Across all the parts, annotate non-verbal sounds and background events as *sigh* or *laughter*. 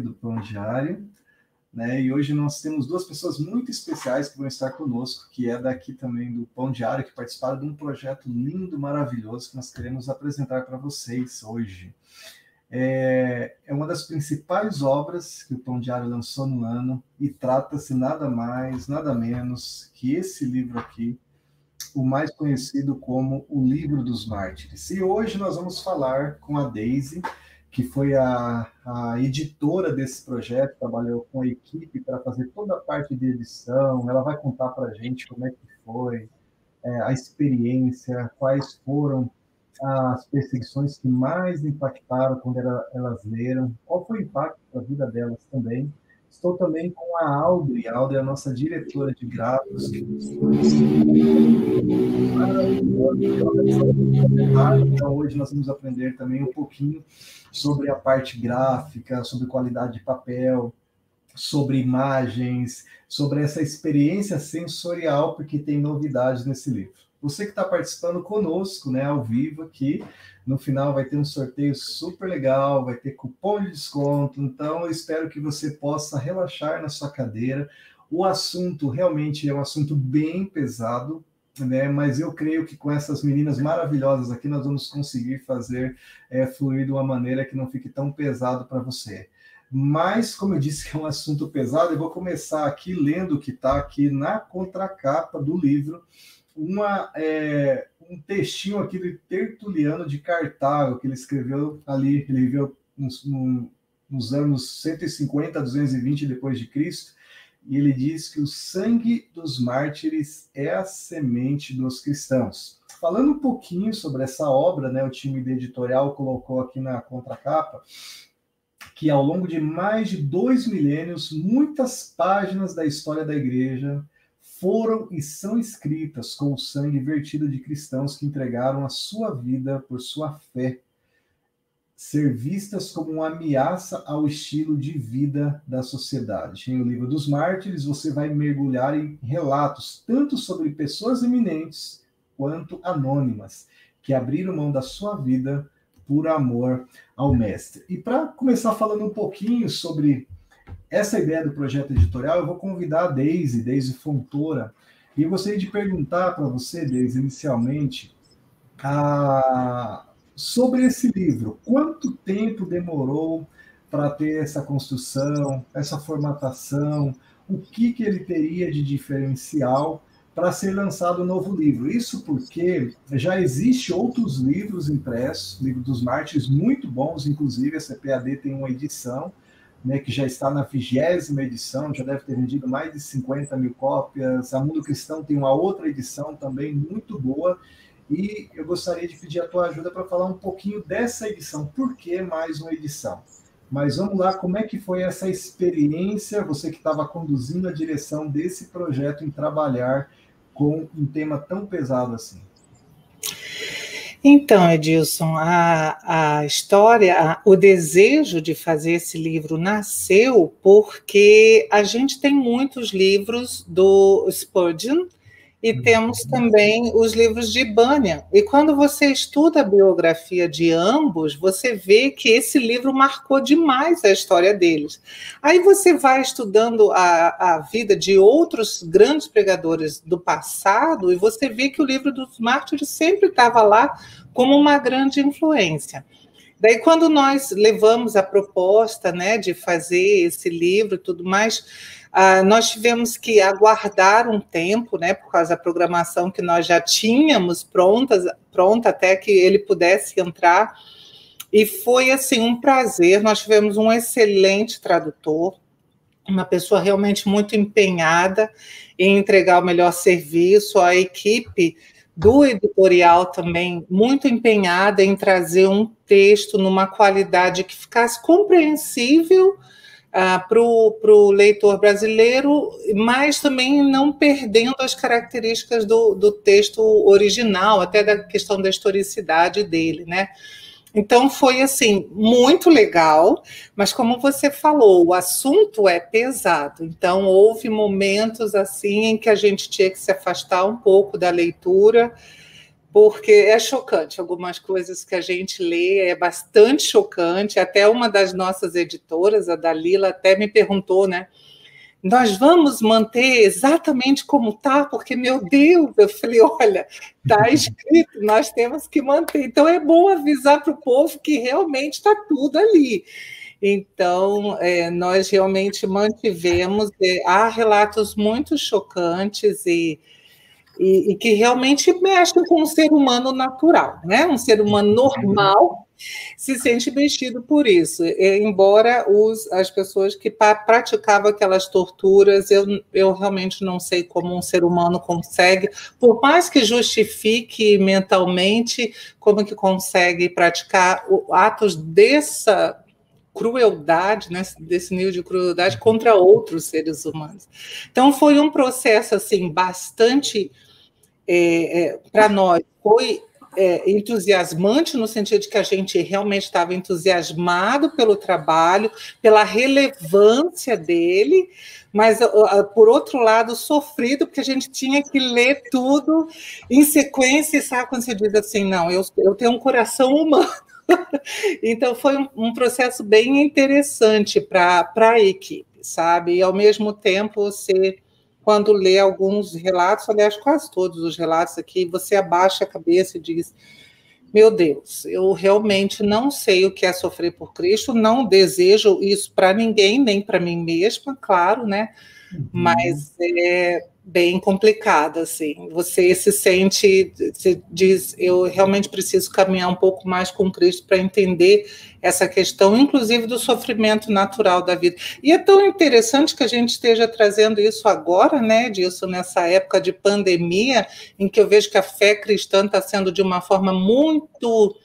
do Pão Diário. Né? E hoje nós temos duas pessoas muito especiais que vão estar conosco, que é daqui também do Pão Diário, que participaram de um projeto lindo, maravilhoso, que nós queremos apresentar para vocês hoje. É, é, uma das principais obras que o Pão Diário lançou no ano e trata-se nada mais, nada menos que esse livro aqui, o mais conhecido como o Livro dos Mártires. E hoje nós vamos falar com a Daisy, que foi a, a editora desse projeto, trabalhou com a equipe para fazer toda a parte de edição. Ela vai contar para a gente como é que foi é, a experiência, quais foram as perseguições que mais impactaram quando elas leram, qual foi o impacto para a vida delas também. Estou também com a Audrey. A Audrey é a nossa diretora de gráficos. Então, hoje nós vamos aprender também um pouquinho sobre a parte gráfica, sobre qualidade de papel, sobre imagens, sobre essa experiência sensorial, porque tem novidades nesse livro. Você que está participando conosco, né, ao vivo aqui, no final vai ter um sorteio super legal, vai ter cupom de desconto. Então, eu espero que você possa relaxar na sua cadeira. O assunto realmente é um assunto bem pesado, né? Mas eu creio que com essas meninas maravilhosas aqui nós vamos conseguir fazer é, fluir de uma maneira que não fique tão pesado para você. Mas, como eu disse que é um assunto pesado, eu vou começar aqui lendo o que está aqui na contracapa do livro uma, é, um textinho aqui de Tertuliano de Cartago, que ele escreveu ali, ele viveu nos, nos anos 150 a 220 depois de Cristo, e ele diz que o sangue dos mártires é a semente dos cristãos. Falando um pouquinho sobre essa obra, né, o time editorial colocou aqui na contracapa que ao longo de mais de dois milênios, muitas páginas da história da igreja foram e são escritas com o sangue vertido de cristãos que entregaram a sua vida por sua fé, ser vistas como uma ameaça ao estilo de vida da sociedade. Em O Livro dos Mártires, você vai mergulhar em relatos tanto sobre pessoas eminentes quanto anônimas que abriram mão da sua vida por amor ao Mestre. E para começar falando um pouquinho sobre essa ideia do projeto editorial, eu vou convidar a Deise, Deise Fontoura, e eu gostaria de perguntar para você, Deise, inicialmente, a... sobre esse livro. Quanto tempo demorou para ter essa construção, essa formatação? O que, que ele teria de diferencial para ser lançado um novo livro? Isso porque já existe outros livros impressos, livro dos mártires muito bons, inclusive a CPAD tem uma edição, né, que já está na vigésima edição, já deve ter vendido mais de 50 mil cópias. A Mundo Cristão tem uma outra edição também muito boa. E eu gostaria de pedir a tua ajuda para falar um pouquinho dessa edição. Por que mais uma edição? Mas vamos lá, como é que foi essa experiência, você que estava conduzindo a direção desse projeto em trabalhar com um tema tão pesado assim? Então, Edilson, a, a história, a, o desejo de fazer esse livro nasceu porque a gente tem muitos livros do Spurgeon, e uhum. temos também os livros de Bunyan. E quando você estuda a biografia de ambos, você vê que esse livro marcou demais a história deles. Aí você vai estudando a, a vida de outros grandes pregadores do passado e você vê que o livro dos mártires sempre estava lá como uma grande influência. Daí, quando nós levamos a proposta né, de fazer esse livro e tudo mais, ah, nós tivemos que aguardar um tempo, né, por causa da programação que nós já tínhamos pronta, pronta até que ele pudesse entrar. E foi assim um prazer. Nós tivemos um excelente tradutor, uma pessoa realmente muito empenhada em entregar o melhor serviço. A equipe do editorial também muito empenhada em trazer um texto numa qualidade que ficasse compreensível ah, para o leitor brasileiro, mas também não perdendo as características do, do texto original, até da questão da historicidade dele, né? Então foi assim muito legal, mas como você falou, o assunto é pesado. Então houve momentos assim em que a gente tinha que se afastar um pouco da leitura, porque é chocante. Algumas coisas que a gente lê é bastante chocante. Até uma das nossas editoras, a Dalila, até me perguntou, né? Nós vamos manter exatamente como está, porque, meu Deus, eu falei: olha, está *laughs* escrito, nós temos que manter. Então, é bom avisar para o povo que realmente está tudo ali. Então, é, nós realmente mantivemos. É, há relatos muito chocantes e e, e, que realmente mexe com um ser humano natural, né? Um ser humano normal se sente mexido por isso. E, embora os, as pessoas que praticavam aquelas torturas, eu, eu realmente não sei como um ser humano consegue, por mais que justifique mentalmente, como que consegue praticar atos dessa crueldade, né, desse nível de crueldade contra outros seres humanos. Então foi um processo assim bastante é, é, para nós foi é, entusiasmante no sentido de que a gente realmente estava entusiasmado pelo trabalho, pela relevância dele, mas por outro lado sofrido porque a gente tinha que ler tudo em sequência, sabe quando você diz assim, não, eu, eu tenho um coração humano. *laughs* então foi um, um processo bem interessante para a equipe, sabe? E ao mesmo tempo você quando lê alguns relatos, aliás, quase todos os relatos aqui, você abaixa a cabeça e diz: Meu Deus, eu realmente não sei o que é sofrer por Cristo, não desejo isso para ninguém, nem para mim mesma, claro, né? Uhum. Mas é, bem complicada, assim. Você se sente, se diz, eu realmente preciso caminhar um pouco mais com Cristo para entender essa questão, inclusive do sofrimento natural da vida. E é tão interessante que a gente esteja trazendo isso agora, né, disso nessa época de pandemia, em que eu vejo que a fé cristã está sendo de uma forma muito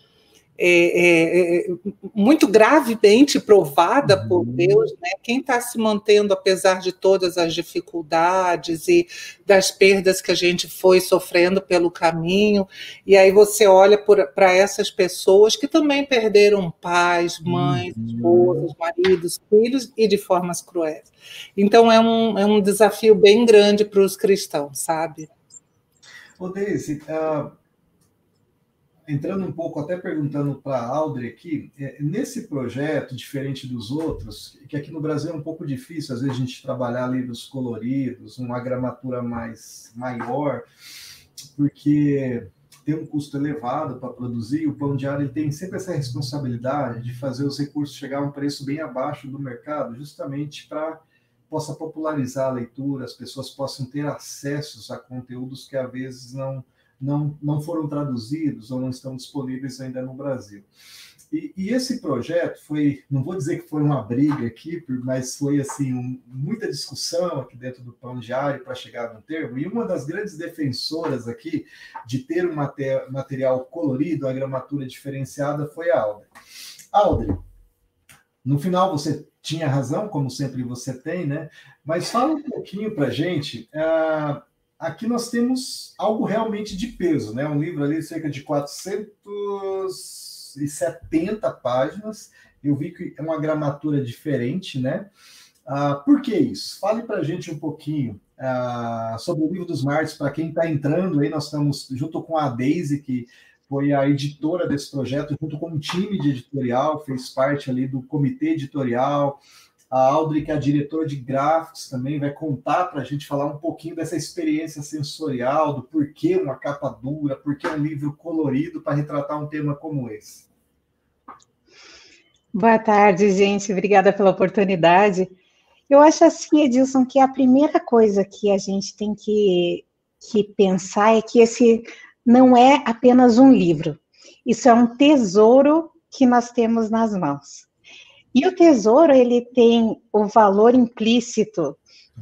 é, é, é, muito gravemente provada por uhum. Deus, né? quem está se mantendo apesar de todas as dificuldades e das perdas que a gente foi sofrendo pelo caminho, e aí você olha para essas pessoas que também perderam pais, mães, uhum. esposas, maridos, filhos e de formas cruéis. Então é um, é um desafio bem grande para os cristãos, sabe? Ô, Deise, uh entrando um pouco, até perguntando para a Audrey aqui, é, nesse projeto, diferente dos outros, que aqui no Brasil é um pouco difícil, às vezes a gente trabalhar livros coloridos, uma gramatura mais maior, porque tem um custo elevado para produzir, o pão diário ele tem sempre essa responsabilidade de fazer os recursos chegar a um preço bem abaixo do mercado, justamente para possa popularizar a leitura, as pessoas possam ter acessos a conteúdos que às vezes não não, não foram traduzidos ou não estão disponíveis ainda no Brasil. E, e, esse projeto foi, não vou dizer que foi uma briga aqui, mas foi assim um, muita discussão aqui dentro do Pão Diário para chegar no termo. E uma das grandes defensoras aqui de ter um material colorido, a gramatura diferenciada, foi a Aldre. Aldre, no final você tinha razão, como sempre você tem, né? Mas fala um pouquinho para gente. Uh, aqui nós temos algo realmente de peso, né? Um livro ali de cerca de 470 páginas. Eu vi que é uma gramatura diferente, né? Ah, por que isso? Fale para a gente um pouquinho ah, sobre o livro dos Martes, para quem está entrando aí, nós estamos junto com a Daisy, que foi a editora desse projeto, junto com um time de editorial, fez parte ali do comitê editorial, a Audrey, que é a diretora de gráficos, também vai contar para a gente falar um pouquinho dessa experiência sensorial, do porquê uma capa dura, porquê um livro colorido para retratar um tema como esse. Boa tarde, gente. Obrigada pela oportunidade. Eu acho assim, Edilson, que a primeira coisa que a gente tem que, que pensar é que esse não é apenas um livro. Isso é um tesouro que nós temos nas mãos. E o tesouro, ele tem o valor implícito,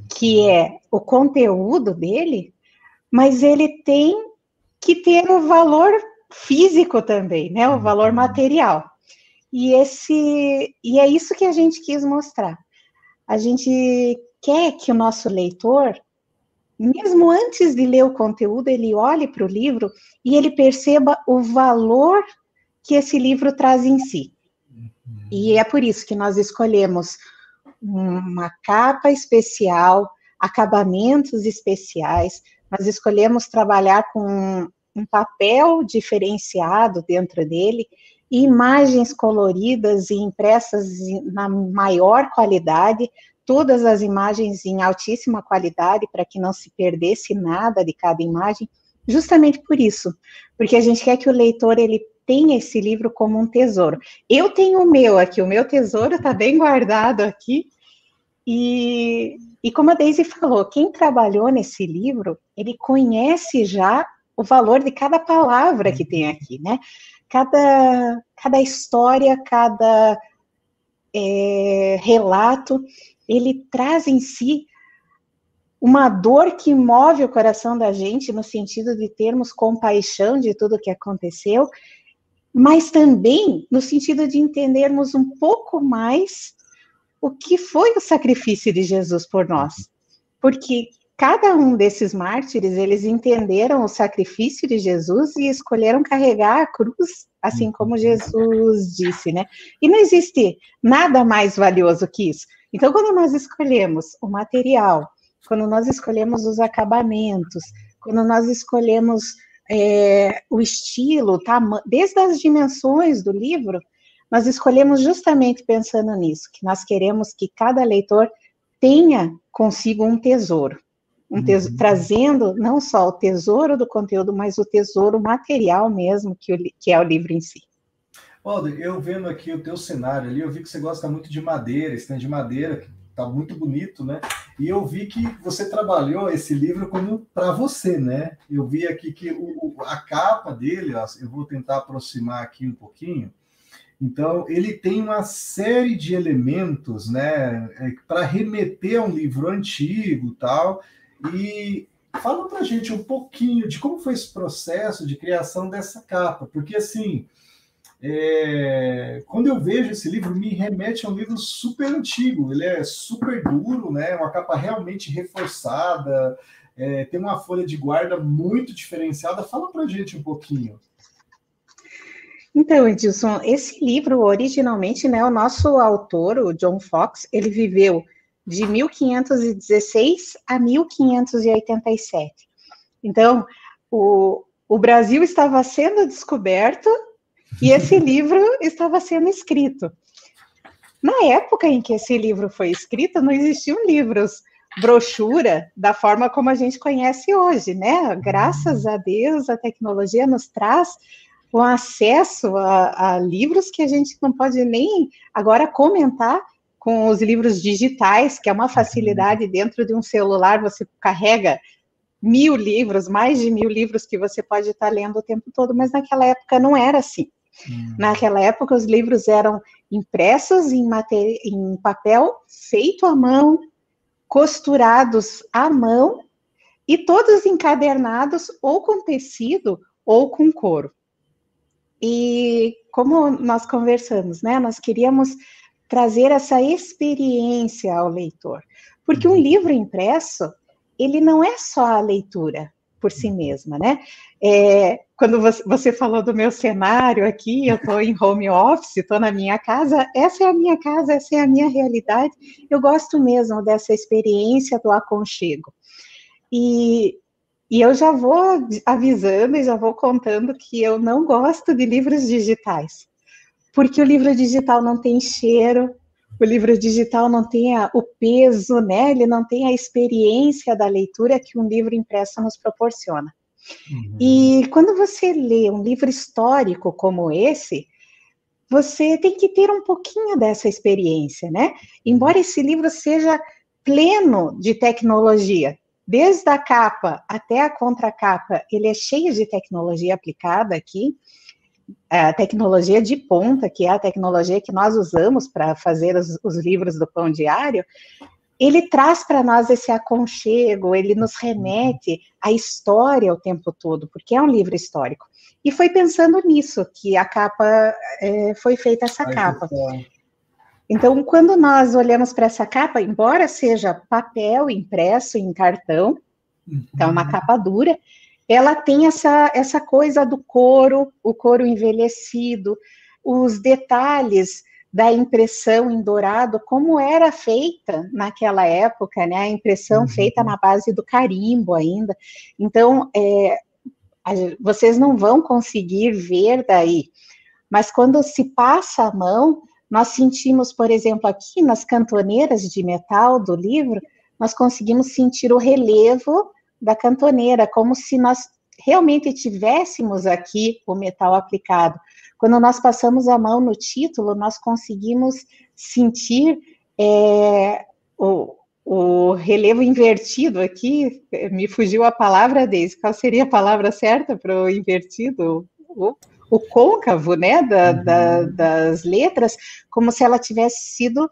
que é o conteúdo dele, mas ele tem que ter o valor físico também, né? O valor uhum. material. E esse e é isso que a gente quis mostrar. A gente quer que o nosso leitor, mesmo antes de ler o conteúdo, ele olhe para o livro e ele perceba o valor que esse livro traz em si. E é por isso que nós escolhemos uma capa especial, acabamentos especiais, nós escolhemos trabalhar com um papel diferenciado dentro dele, imagens coloridas e impressas na maior qualidade, todas as imagens em altíssima qualidade, para que não se perdesse nada de cada imagem, justamente por isso, porque a gente quer que o leitor ele tenha esse livro como um tesouro. Eu tenho o meu aqui, o meu tesouro está bem guardado aqui, e, e como a Daisy falou, quem trabalhou nesse livro, ele conhece já o valor de cada palavra que tem aqui, né? Cada, cada história, cada é, relato, ele traz em si uma dor que move o coração da gente, no sentido de termos compaixão de tudo que aconteceu, mas também no sentido de entendermos um pouco mais o que foi o sacrifício de Jesus por nós. Porque cada um desses mártires, eles entenderam o sacrifício de Jesus e escolheram carregar a cruz, assim como Jesus disse, né? E não existe nada mais valioso que isso. Então, quando nós escolhemos o material, quando nós escolhemos os acabamentos, quando nós escolhemos é, o estilo, tá, desde as dimensões do livro, nós escolhemos justamente pensando nisso, que nós queremos que cada leitor tenha consigo um tesouro, um tesouro uhum. trazendo não só o tesouro do conteúdo, mas o tesouro material mesmo, que, o, que é o livro em si. Walter, eu vendo aqui o teu cenário ali, eu vi que você gosta muito de madeira, stand de madeira, tá muito bonito, né? E eu vi que você trabalhou esse livro como para você, né? Eu vi aqui que o, a capa dele, ó, eu vou tentar aproximar aqui um pouquinho. Então, ele tem uma série de elementos, né, é, para remeter a um livro antigo, tal. E fala para gente um pouquinho de como foi esse processo de criação dessa capa, porque assim, é, quando eu vejo esse livro, me remete a um livro super antigo. Ele é super duro, né? Uma capa realmente reforçada, é, tem uma folha de guarda muito diferenciada. Fala para gente um pouquinho. Então, Edilson, esse livro originalmente, né, o nosso autor, o John Fox, ele viveu de 1516 a 1587. Então, o, o Brasil estava sendo descoberto e esse livro estava sendo escrito. Na época em que esse livro foi escrito, não existiam livros brochura da forma como a gente conhece hoje, né? Graças a Deus, a tecnologia nos traz o acesso a, a livros que a gente não pode nem agora comentar com os livros digitais, que é uma facilidade dentro de um celular, você carrega mil livros, mais de mil livros que você pode estar lendo o tempo todo, mas naquela época não era assim. Hum. Naquela época, os livros eram impressos em, em papel feito à mão, costurados à mão e todos encadernados ou com tecido ou com couro. E como nós conversamos, né, nós queríamos trazer essa experiência ao leitor, porque um uhum. livro impresso, ele não é só a leitura, por si mesma, né? É, quando você falou do meu cenário aqui, eu estou em home office, estou na minha casa, essa é a minha casa, essa é a minha realidade. Eu gosto mesmo dessa experiência do aconchego. E, e eu já vou avisando e já vou contando que eu não gosto de livros digitais, porque o livro digital não tem cheiro, o livro digital não tem a, o peso, né? Ele não tem a experiência da leitura que um livro impresso nos proporciona. Uhum. E quando você lê um livro histórico como esse, você tem que ter um pouquinho dessa experiência, né? Embora esse livro seja pleno de tecnologia, desde a capa até a contracapa, ele é cheio de tecnologia aplicada aqui a tecnologia de ponta, que é a tecnologia que nós usamos para fazer os, os, livros do Pão Diário, ele traz para nós esse aconchego, ele nos remete à história o tempo todo, porque é um livro histórico. E foi pensando nisso que a capa é, foi feita essa Ai, capa. Então, quando nós olhamos para essa capa, embora seja papel impresso em cartão, uhum. então é uma capa dura, ela tem essa, essa coisa do couro, o couro envelhecido, os detalhes da impressão em dourado, como era feita naquela época, né? A impressão uhum. feita na base do carimbo ainda. Então, é, vocês não vão conseguir ver daí. Mas quando se passa a mão, nós sentimos, por exemplo, aqui nas cantoneiras de metal do livro, nós conseguimos sentir o relevo da cantoneira, como se nós realmente tivéssemos aqui o metal aplicado. Quando nós passamos a mão no título, nós conseguimos sentir é, o, o relevo invertido aqui, me fugiu a palavra, Deise, qual seria a palavra certa para o invertido? O, o côncavo, né, da, uhum. da, das letras, como se ela tivesse sido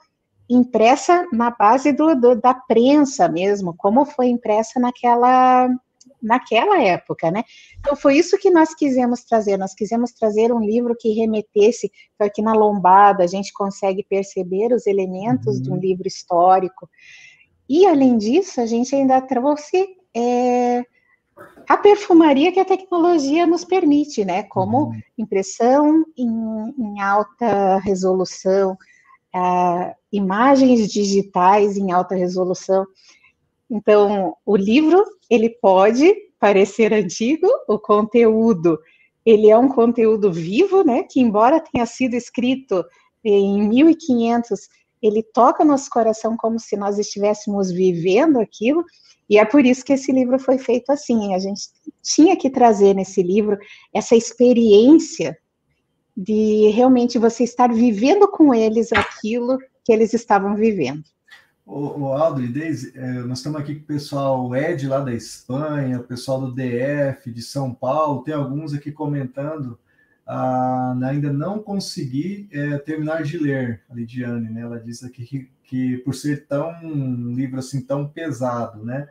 impressa na base do, do, da prensa mesmo, como foi impressa naquela naquela época, né? Então foi isso que nós quisemos trazer. Nós quisemos trazer um livro que remetesse, então aqui na lombada a gente consegue perceber os elementos uhum. de um uhum. livro histórico. E além disso, a gente ainda trouxe é, a perfumaria que a tecnologia nos permite, né? Como uhum. impressão em, em alta resolução, uh, imagens digitais em alta resolução. Então, o livro, ele pode parecer antigo, o conteúdo, ele é um conteúdo vivo, né, que embora tenha sido escrito em 1500, ele toca nosso coração como se nós estivéssemos vivendo aquilo, e é por isso que esse livro foi feito assim. A gente tinha que trazer nesse livro essa experiência de realmente você estar vivendo com eles aquilo que eles estavam vivendo. O, o Aldo e Deise, é, nós estamos aqui com o pessoal Ed lá da Espanha, o pessoal do DF, de São Paulo, tem alguns aqui comentando. Ah, ainda não consegui é, terminar de ler a Lidiane, né? Ela disse aqui que, que por ser tão um livro assim tão pesado, né?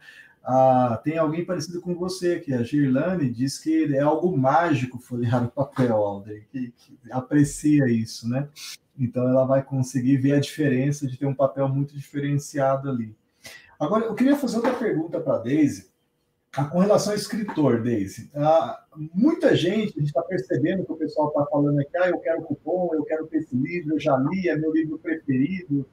Ah, tem alguém parecido com você aqui, a Girlane diz que é algo mágico folhear o papel, Alder, que, que aprecia isso, né? Então ela vai conseguir ver a diferença de ter um papel muito diferenciado ali. Agora, eu queria fazer outra pergunta para a Daisy, com relação ao escritor, Daisy. Ah, muita gente, a gente está percebendo que o pessoal está falando aqui, ah, eu quero cupom, eu quero ter esse livro, eu já li, é meu livro preferido,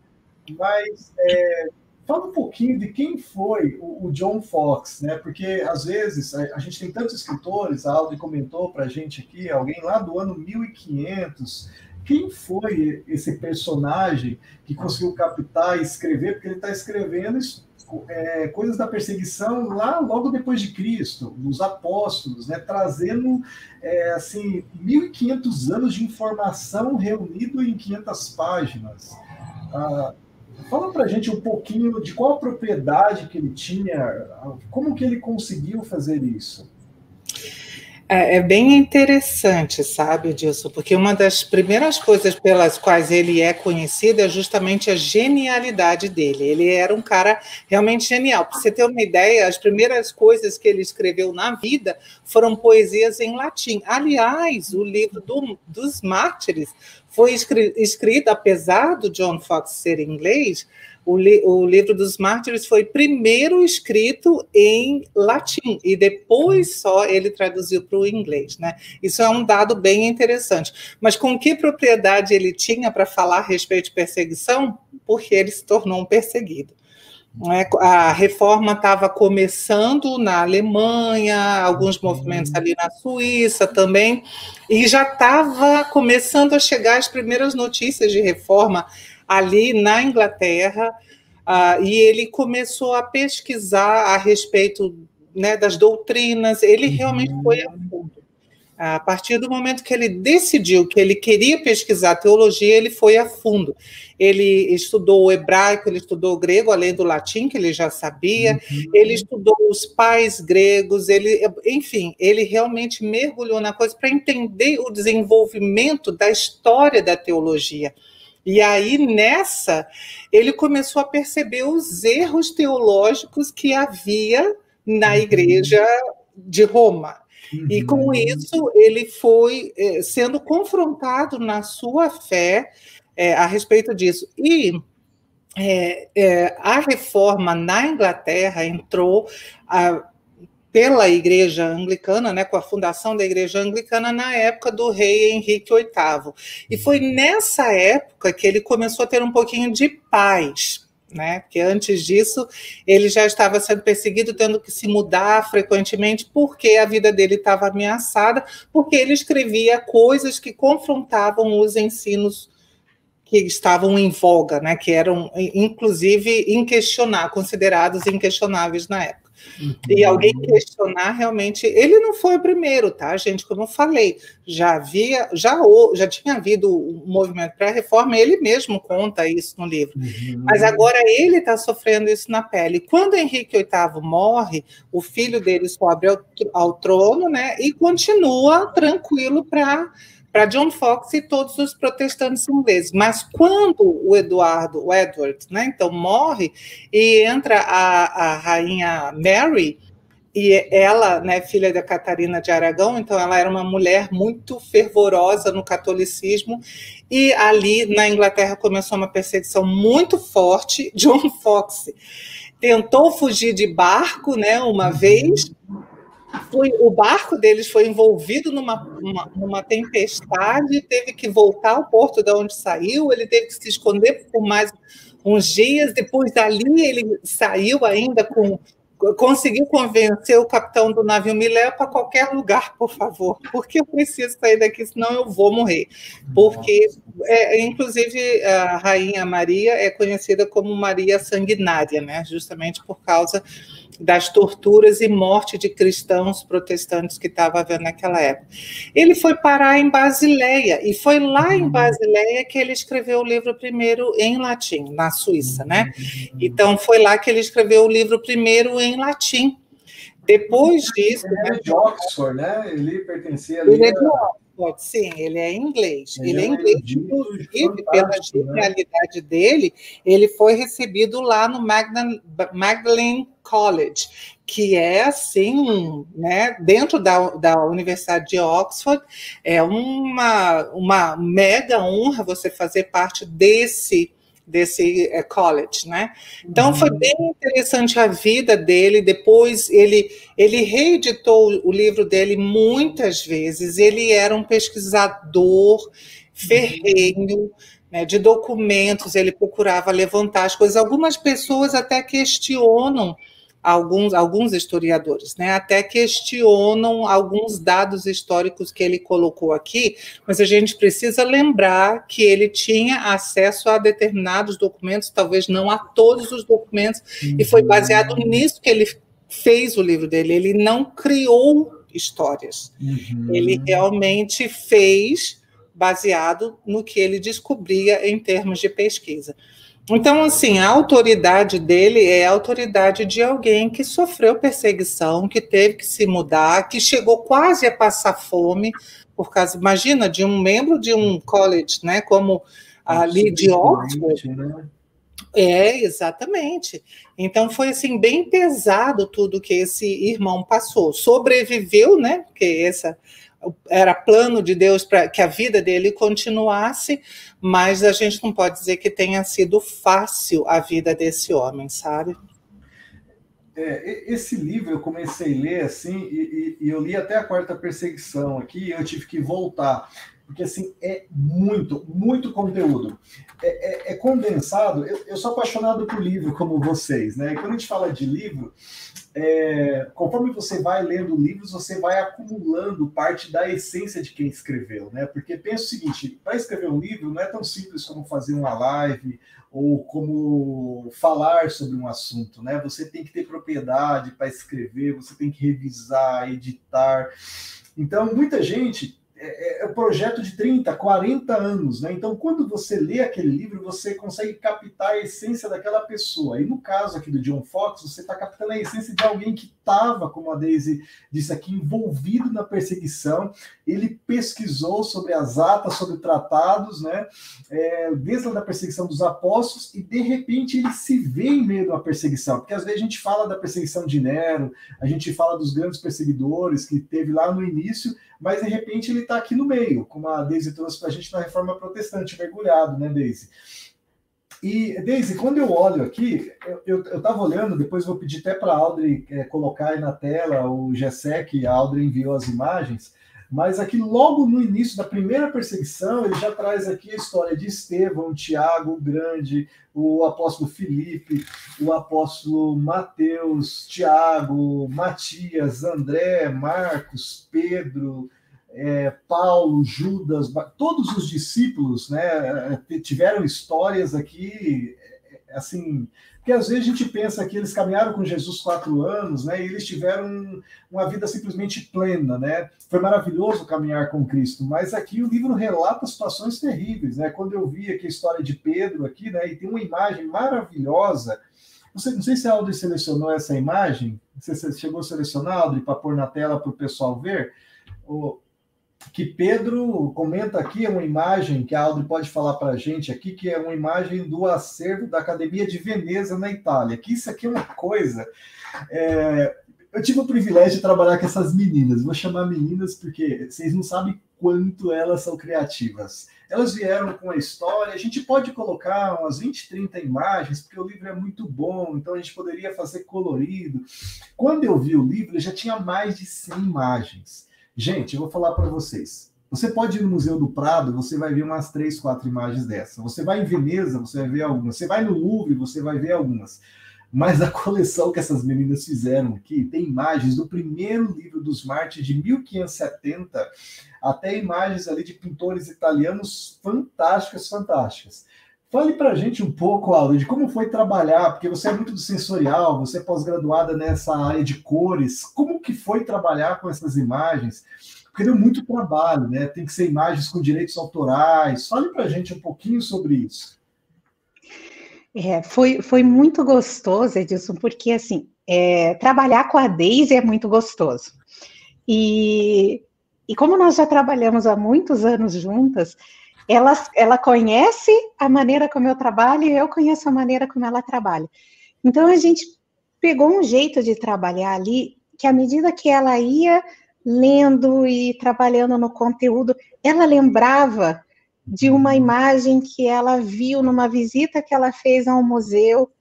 mas é, fala um pouquinho de quem foi o, o, John Fox, né? Porque às vezes a, a gente tem tantos escritores, a Aldo comentou para a gente aqui, alguém lá do ano 1500, quem foi esse personagem que conseguiu captar e escrever, porque ele está escrevendo é, coisas da perseguição lá logo depois de Cristo, os apóstolos, né, trazendo é, assim 1.500 anos de informação reunido em 500 páginas. Ah, fala para a gente um pouquinho de qual propriedade que ele tinha, como que ele conseguiu fazer isso. É, é, bem interessante, sabe, Dilson, porque uma das primeiras coisas pelas quais ele é conhecido é justamente a genialidade dele. Ele era um cara realmente genial. Para você ter uma ideia, as primeiras coisas que ele escreveu na vida foram poesias em latim. Aliás, o livro do, dos Mártires foi escrito, apesar do John Fox ser inglês, o, li, o, livro dos mártires foi primeiro escrito em latim e depois só ele traduziu para o inglês, né? Isso é um dado bem interessante. Mas com que propriedade ele tinha para falar a respeito de perseguição? Porque ele se tornou um perseguido. É? A reforma estava começando na Alemanha, alguns movimentos ali na Suíça também, e já estava começando a chegar as primeiras notícias de reforma ali na Inglaterra, uh, e ele começou a pesquisar a respeito né, das doutrinas, ele realmente uhum. foi a fundo. A partir do momento que ele decidiu que ele queria pesquisar teologia, ele foi a fundo. Ele estudou o hebraico, ele estudou o grego, além do latim, que ele já sabia, uhum. ele estudou os pais gregos, ele, enfim, ele realmente mergulhou na coisa para entender o desenvolvimento da história da teologia. E aí, nessa, ele começou a perceber os erros teológicos que havia na uhum. igreja de Roma. Uhum. E com isso, ele foi eh, sendo confrontado na sua fé é, a respeito disso. E é, a reforma na Inglaterra entrou. A, pela Igreja Anglicana, né, com a fundação da Igreja Anglicana na época do rei Henrique VIII. E foi nessa época que ele começou a ter um pouquinho de paz. Né? Porque antes disso ele já estava sendo perseguido, tendo que se mudar frequentemente, porque a vida dele estava ameaçada, porque ele escrevia coisas que confrontavam os ensinos que estavam em voga, né? Que eram inclusive inquestionar, considerados inquestionáveis na época. Uhum. E alguém questionar realmente, ele não foi o primeiro, tá, gente? Como eu falei, já havia, já, já tinha havido um movimento pré-reforma, ele mesmo conta isso no livro. Uhum. Mas agora ele está sofrendo isso na pele. Quando Henrique VIII morre, o filho dele sobe ao, ao trono, né? E continua tranquilo para para John Fox e todos os protestantes ingleses. Mas quando o Eduardo, o Edward, né, então morre e entra a, a rainha Mary e ela, né, filha da Catarina de Aragão, então ela era uma mulher muito fervorosa no catolicismo e ali na Inglaterra começou uma perseguição muito forte. John Fox tentou fugir de barco, né, uma vez, foi, o barco deles foi envolvido numa, uma, numa tempestade, teve que voltar ao porto de onde saiu, ele teve que se esconder por mais uns dias, depois dali ele saiu ainda com conseguiu convencer o capitão do navio me leva para qualquer lugar, por favor, porque eu preciso sair daqui, senão eu vou morrer. Porque, é, inclusive, a rainha Maria é conhecida como Maria Sanguinária, né? Justamente por causa das torturas e morte de cristãos protestantes que estava havendo naquela época. Ele foi parar em Basileia, e foi lá em uhum. Basileia que ele escreveu o livro primeiro em latim, na Suíça, né? Uhum. Então foi lá que ele escreveu o livro primeiro em latim. Depois disso. Ele é de Oxford, né? Ele pertencia ali. Ele é de Oxford, sim, ele é inglês. Ele, ele é, é inglês, inclusive, pela né? genialidade né? dele, ele foi recebido lá no Magdalene College, que é assim, né, dentro da, da Universidade de Oxford, é uma, uma mega honra você fazer parte desse desse é, college, né? Então foi uhum. bem interessante a vida dele. Depois ele ele reeditou o livro dele muitas vezes. Ele era um pesquisador ferrenho. Né, de documentos, ele procurava levantar as coisas. Algumas pessoas até questionam alguns, alguns historiadores, né, até questionam alguns dados históricos que ele colocou aqui, mas a gente precisa lembrar que ele tinha acesso a determinados documentos, talvez não a todos os documentos, uhum. e foi uhum. baseado nisso que ele fez o livro dele. Ele não criou histórias, uhum. ele realmente fez baseado no que ele descobria em termos de pesquisa. Então, assim, a autoridade dele é a autoridade de alguém que sofreu perseguição, que teve que se mudar, que chegou quase a passar fome, por causa, imagina, de um membro de um college, né, como ali de Oxford. Né? É, exatamente. Então foi assim bem pesado tudo que esse irmão passou. Sobreviveu, né? Porque essa era plano de Deus para que a vida dele continuasse, mas a gente não pode dizer que tenha sido fácil a vida desse homem, sabe? É, esse livro eu comecei a ler assim, e, e, e eu li até a quarta perseguição aqui, e eu tive que voltar porque assim é muito, muito conteúdo. É, é, é condensado. Eu, eu, sou apaixonado por livro, como vocês, né? Quando a gente fala de livro, é, conforme você vai lendo livros, você vai acumulando parte da essência de quem escreveu, né? Porque pensa o seguinte: para escrever um livro não é tão simples como fazer uma live ou como falar sobre um assunto, né? Você tem que ter propriedade para escrever, você tem que revisar, editar. Então, muita gente é, é um projeto de 30, 40 anos, né? Então, quando você lê aquele livro, você consegue captar a essência daquela pessoa. E no caso aqui do John Fox, você está captando a essência de alguém que estava, como a Daisy disse aqui, envolvido na perseguição. Ele pesquisou sobre as atas, sobre tratados, né? É, desde a perseguição dos apóstolos, e de repente ele se vê em meio a perseguição. Porque às vezes a gente fala da perseguição de Nero, a gente fala dos grandes perseguidores que teve lá no início, mas de repente ele está aqui no meio, como a Deise trouxe para a gente na reforma protestante, mergulhado, né, Deise? E, Deise, quando eu olho aqui, eu estava olhando, depois vou pedir até para a Audrey é, colocar aí na tela o GSEC, a Audrey enviou as imagens. Mas aqui, logo no início da primeira perseguição, ele já traz aqui a história de Estevão, Tiago o Grande, o apóstolo Filipe, o apóstolo Mateus, Tiago, Matias, André, Marcos, Pedro, é, Paulo, Judas, todos os discípulos né, tiveram histórias aqui, assim, porque às vezes a gente pensa que eles caminharam com Jesus quatro anos, né? E eles tiveram uma vida simplesmente plena, né? Foi maravilhoso caminhar com Cristo, mas aqui o livro relata situações terríveis, né? Quando eu vi aqui a história de Pedro aqui, né? E tem uma imagem maravilhosa. Não sei, não sei se a Audrey selecionou essa imagem. Você chegou a selecionar, Audrey, para pôr na tela para o pessoal ver? O, que Pedro comenta aqui, é uma imagem que a Audrey pode falar para a gente aqui, que é uma imagem do acervo da Academia de Veneza, na Itália. Que isso aqui é uma coisa. É, eu tive o privilégio de trabalhar com essas meninas. Vou chamar meninas porque vocês não sabem quanto elas são criativas. Elas vieram com a história. A gente pode colocar umas 20, 30 imagens, porque o livro é muito bom, então a gente poderia fazer colorido. Quando eu vi o livro, já tinha mais de 100 imagens. Gente, eu vou falar para vocês. Você pode ir no Museu do Prado, você vai ver umas três, quatro imagens dessa. Você vai em Veneza, você vai ver algumas. Você vai no Louvre, você vai ver algumas. Mas a coleção que essas meninas fizeram aqui tem imagens do primeiro livro dos Mártires de 1570 até imagens ali de pintores italianos fantásticas, fantásticas. Fale para a gente um pouco, Aldo, de como foi trabalhar, porque você é muito do sensorial, você é pós-graduada nessa área de cores. Como que foi trabalhar com essas imagens? Porque deu muito trabalho, né? Tem que ser imagens com direitos autorais. Fale para a gente um pouquinho sobre isso. É, foi, foi muito gostoso, Edilson, porque assim, é, trabalhar com a Daisy é muito gostoso. E, e como nós já trabalhamos há muitos anos juntas, ela, ela conhece a maneira como eu trabalho e eu conheço a maneira como ela trabalha. Então a gente pegou um jeito de trabalhar ali que à medida que ela ia lendo e trabalhando no conteúdo, ela lembrava de uma imagem que ela viu numa visita que ela fez a um museu,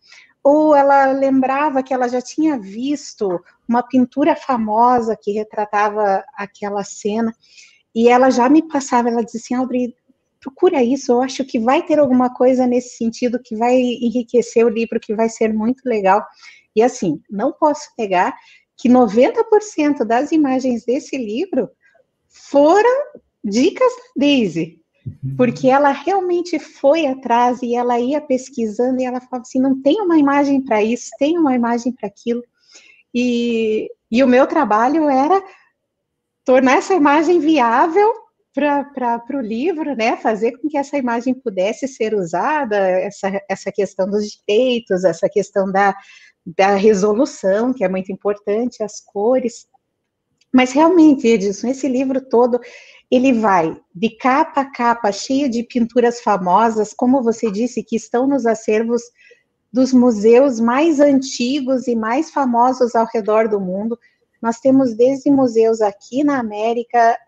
ou ela lembrava que ela já tinha visto uma pintura famosa que retratava aquela cena, e ela já me passava, ela dizia assim, Audrey, procura isso, eu acho que vai ter alguma coisa nesse sentido que vai enriquecer o livro, que vai ser muito legal. E assim, não posso negar que 90% das imagens desse livro foram dicas da Daisy, uhum. porque ela realmente foi atrás e ela ia pesquisando e ela falava assim, não tem uma imagem para isso, tem uma imagem para aquilo. E, e o meu trabalho era tornar essa imagem viável para o livro, né, fazer com que essa imagem pudesse ser usada, essa, essa questão dos direitos, essa questão da, da resolução, que é muito importante, as cores. Mas realmente, Edson, esse livro todo, ele vai de capa a capa, cheia de pinturas famosas, como você disse, que estão nos acervos dos museus mais antigos e mais famosos ao redor do mundo. Nós temos desde museus aqui na América,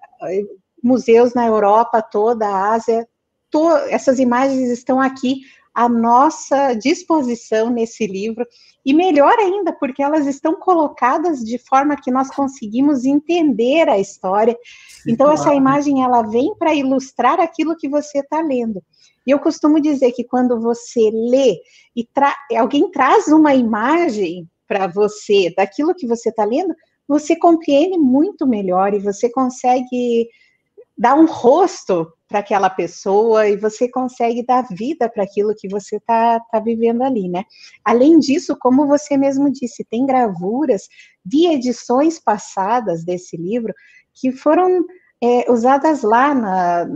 museus na Europa toda, a Ásia, to, essas imagens estão aqui à nossa disposição nesse livro, e melhor ainda, porque elas estão colocadas de forma que nós conseguimos entender a história. Sim, então, claro. essa imagem, ela vem para ilustrar aquilo que você está lendo. E eu costumo dizer que quando você lê e tra alguém traz uma imagem para você daquilo que você está lendo, você compreende muito melhor e você consegue dá um rosto para aquela pessoa e você consegue dar vida para aquilo que você está tá vivendo ali, né? Além disso, como você mesmo disse, tem gravuras de edições passadas desse livro que foram é, usadas lá na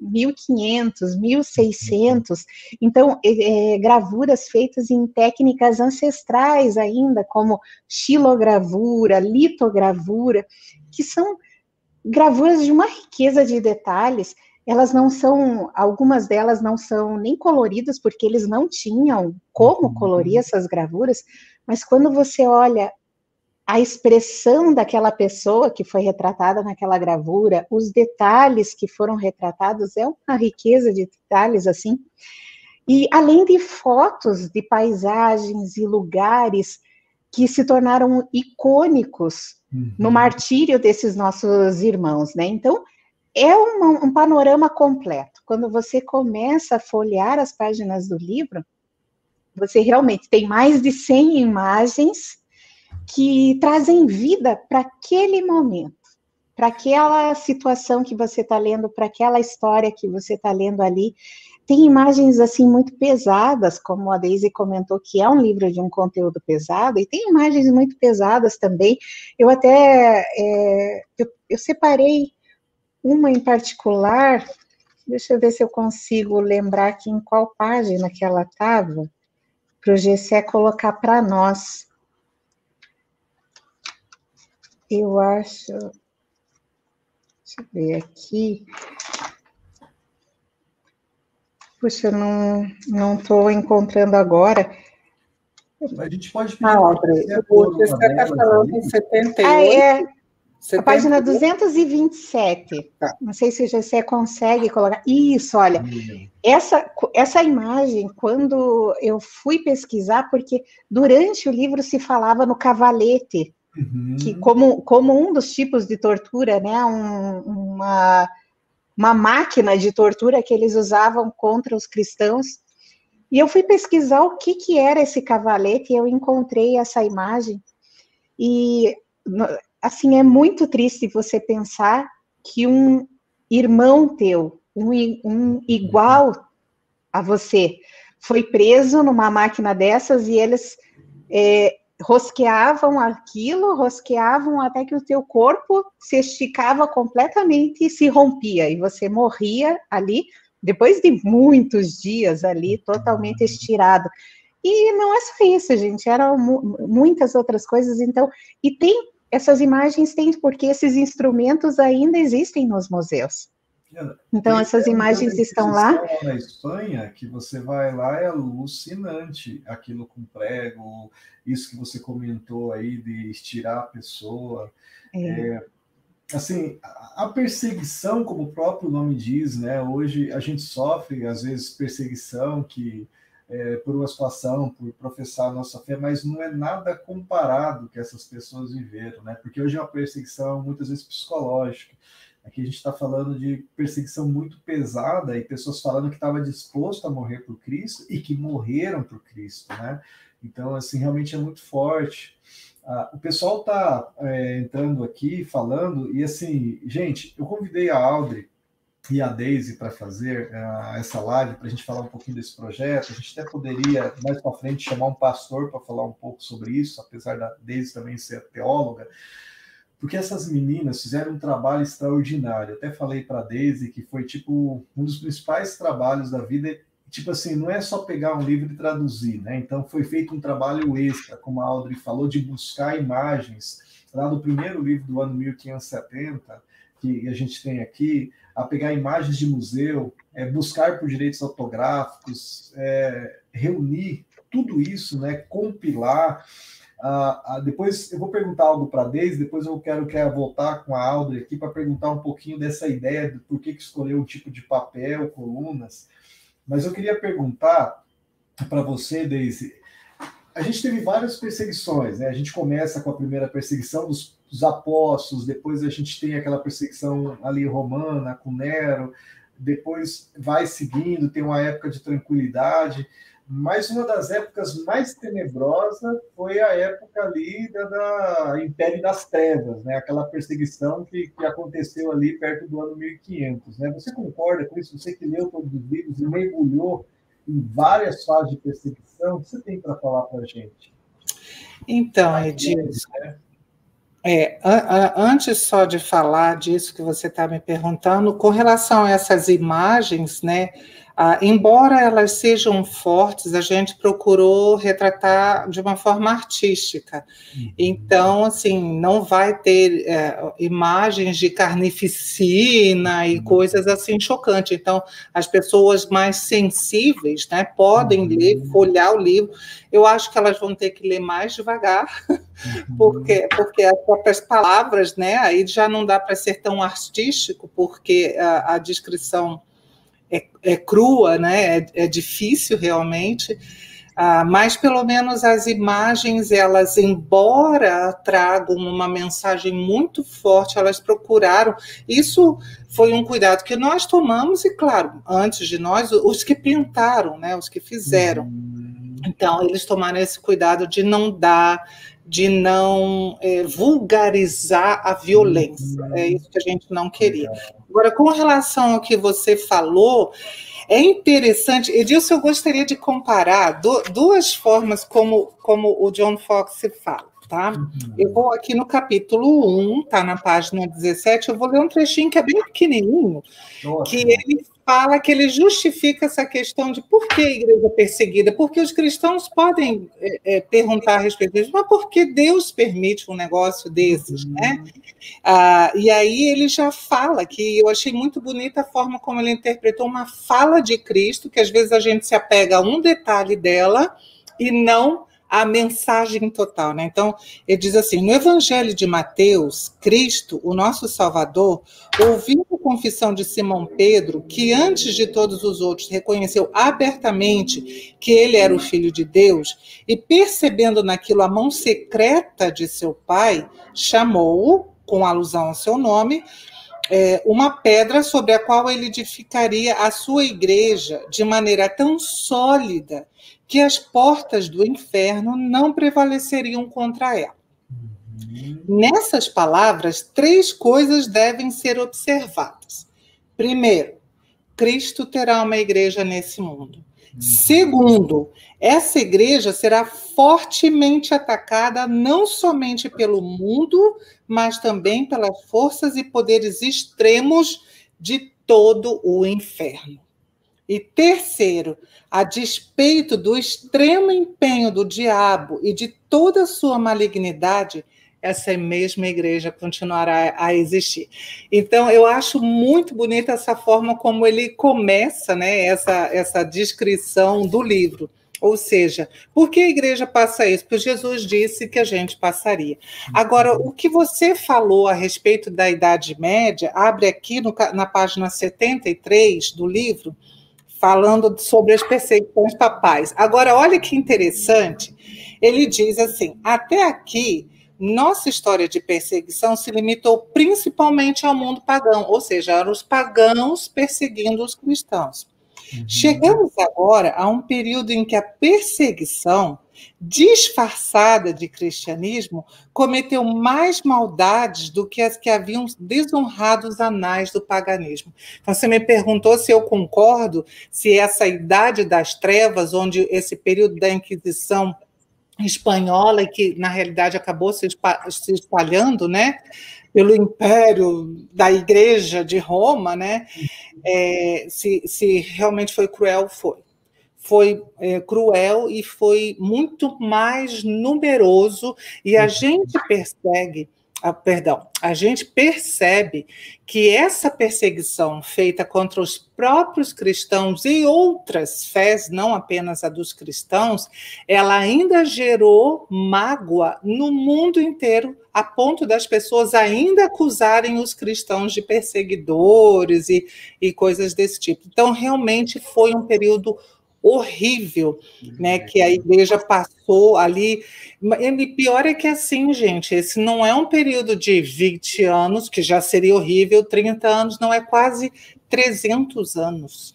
1500, 1600, então é, é, gravuras feitas em técnicas ancestrais ainda, como xilogravura, litogravura, que são gravuras de uma riqueza de detalhes. Elas não são, algumas delas não são nem coloridas, porque eles não tinham como uhum. colorir essas gravuras, mas quando você olha a expressão daquela pessoa que foi retratada naquela gravura, os detalhes que foram retratados, é uma riqueza de detalhes assim. E além de fotos de paisagens e lugares que se tornaram icônicos uhum. no martírio desses nossos irmãos, né? Então, é uma, um panorama completo. Quando você começa a folhear as páginas do livro, você realmente tem mais de 100 imagens que trazem vida para aquele momento, para aquela situação que você está lendo, para aquela história que você está lendo ali. Tem imagens assim muito pesadas, como a Daisy comentou, que é um livro de um conteúdo pesado, e tem imagens muito pesadas também. Eu até é, eu, eu separei uma em particular, deixa eu ver se eu consigo lembrar aqui em qual página que ela estava, para o Gessé colocar para nós. Eu acho. Deixa eu ver aqui. Puxa, eu não estou encontrando agora. A gente pode pedir. Ah, Audrey, você está falando em 78. Ah, é. A página 227. Tá. Não sei se você consegue colocar. Isso, olha. Essa, essa imagem, quando eu fui pesquisar, porque durante o livro se falava no cavalete, uhum. que como, como um dos tipos de tortura, né? Um, uma, uma máquina de tortura que eles usavam contra os cristãos. E eu fui pesquisar o que, que era esse cavalete e eu encontrei essa imagem. E assim, é muito triste você pensar que um irmão teu, um, um igual a você, foi preso numa máquina dessas e eles é, rosqueavam aquilo, rosqueavam até que o teu corpo se esticava completamente e se rompia, e você morria ali, depois de muitos dias ali, totalmente estirado. E não é só isso, gente, eram muitas outras coisas, então, e tem essas imagens têm porque esses instrumentos ainda existem nos museus. Então, essas imagens estão lá. Na Espanha, que você vai lá, é alucinante aquilo com prego, isso que você comentou aí de estirar a pessoa. É. É, assim, a perseguição, como o próprio nome diz, né? Hoje a gente sofre, às vezes, perseguição que é, por uma situação, por professar a nossa fé, mas não é nada comparado que essas pessoas viveram, né? Porque hoje é uma perseguição muitas vezes psicológica. Aqui a gente está falando de perseguição muito pesada e pessoas falando que estava disposto a morrer por Cristo e que morreram por Cristo, né? Então, assim, realmente é muito forte. Ah, o pessoal está é, entrando aqui, falando, e assim, gente, eu convidei a Audrey e a Daisy para fazer uh, essa live, para a gente falar um pouquinho desse projeto. A gente até poderia, mais para frente, chamar um pastor para falar um pouco sobre isso, apesar da Daisy também ser teóloga, porque essas meninas fizeram um trabalho extraordinário. Até falei para Daisy que foi tipo um dos principais trabalhos da vida. Tipo assim, não é só pegar um livro e traduzir, né? Então foi feito um trabalho extra, como a Audrey falou, de buscar imagens. Lá no primeiro livro do ano 1570, que a gente tem aqui, a pegar imagens de museu, é, buscar por direitos autográficos, é, reunir tudo isso, né, compilar. Ah, ah, depois eu vou perguntar algo para a depois eu quero, quero voltar com a Audrey aqui para perguntar um pouquinho dessa ideia de por que, que escolheu um tipo de papel, colunas. Mas eu queria perguntar para você, Deise, a gente teve várias perseguições, né? A gente começa com a primeira perseguição dos dos apóstolos, depois a gente tem aquela perseguição ali romana com Nero, depois vai seguindo, tem uma época de tranquilidade, mas uma das épocas mais tenebrosas foi a época ali da, da Império das Trevas, né? aquela perseguição que, que aconteceu ali perto do ano 1500. Né? Você concorda com isso? Você que leu todos os livros e mergulhou em várias fases de perseguição, o que você tem para falar para a gente? Então, Edilson, né? É, antes só de falar disso que você está me perguntando, com relação a essas imagens, né? Ah, embora elas sejam fortes, a gente procurou retratar de uma forma artística. Uhum. Então, assim, não vai ter é, imagens de carnificina e uhum. coisas assim chocantes. Então, as pessoas mais sensíveis, né, podem uhum. ler, folhear o livro. Eu acho que elas vão ter que ler mais devagar, porque, porque as próprias palavras, né, aí já não dá para ser tão artístico, porque a, a descrição é, é crua, né? É, é, difícil realmente. ah, mas pelo menos as imagens, elas, embora tragam uma mensagem muito forte, elas procuraram. Isso foi um cuidado que nós tomamos, e claro, antes de nós, os que pintaram, né, os que fizeram. Uhum. Então, eles tomaram esse cuidado de não dar de não é, vulgarizar a violência. É isso que a gente não queria. Agora, com relação ao que você falou, é interessante, Edilson, eu gostaria de comparar duas formas como, como o John Fox fala. Tá? Uhum. Eu vou aqui no capítulo 1, tá na página 17, eu vou ler um trechinho que é bem pequenininho, Nossa. que ele fala que ele justifica essa questão de por que a igreja é perseguida, porque os cristãos podem é, é, perguntar a respeito disso, mas por que Deus permite um negócio desses, uhum. né? Ah, e aí ele já fala que eu achei muito bonita a forma como ele interpretou uma fala de Cristo, que às vezes a gente se apega a um detalhe dela e não a mensagem total. Né? Então, ele diz assim: no Evangelho de Mateus, Cristo, o nosso Salvador, ouviu a confissão de Simão Pedro, que antes de todos os outros reconheceu abertamente que ele era o Filho de Deus, e percebendo naquilo a mão secreta de seu pai, chamou-o, com alusão ao seu nome, é, uma pedra sobre a qual ele edificaria a sua igreja de maneira tão sólida que as portas do inferno não prevaleceriam contra ela. Nessas palavras, três coisas devem ser observadas. Primeiro, Cristo terá uma igreja nesse mundo. Segundo, essa igreja será fortemente atacada não somente pelo mundo, mas também pelas forças e poderes extremos de todo o inferno. E terceiro, a despeito do extremo empenho do diabo e de toda a sua malignidade, essa mesma igreja continuará a existir. Então, eu acho muito bonita essa forma como ele começa né, essa, essa descrição do livro. Ou seja, por que a igreja passa isso? Porque Jesus disse que a gente passaria. Agora, o que você falou a respeito da Idade Média, abre aqui no, na página 73 do livro, falando sobre as perseguições papais. Agora, olha que interessante, ele diz assim: até aqui, nossa história de perseguição se limitou principalmente ao mundo pagão, ou seja, eram os pagãos perseguindo os cristãos. Uhum. Chegamos agora a um período em que a perseguição disfarçada de cristianismo, cometeu mais maldades do que as que haviam desonrado os anais do paganismo. Então, você me perguntou se eu concordo, se essa idade das trevas, onde esse período da Inquisição espanhola, que na realidade acabou se espalhando, né? pelo império da Igreja de Roma, né? É, se, se realmente foi cruel, foi foi é, cruel e foi muito mais numeroso, e a gente persegue, ah, perdão, a gente percebe que essa perseguição feita contra os próprios cristãos e outras fés, não apenas a dos cristãos, ela ainda gerou mágoa no mundo inteiro, a ponto das pessoas ainda acusarem os cristãos de perseguidores e, e coisas desse tipo. Então, realmente foi um período horrível, né, que a igreja passou ali. E pior é que assim, gente, esse não é um período de 20 anos, que já seria horrível, 30 anos, não é quase 300 anos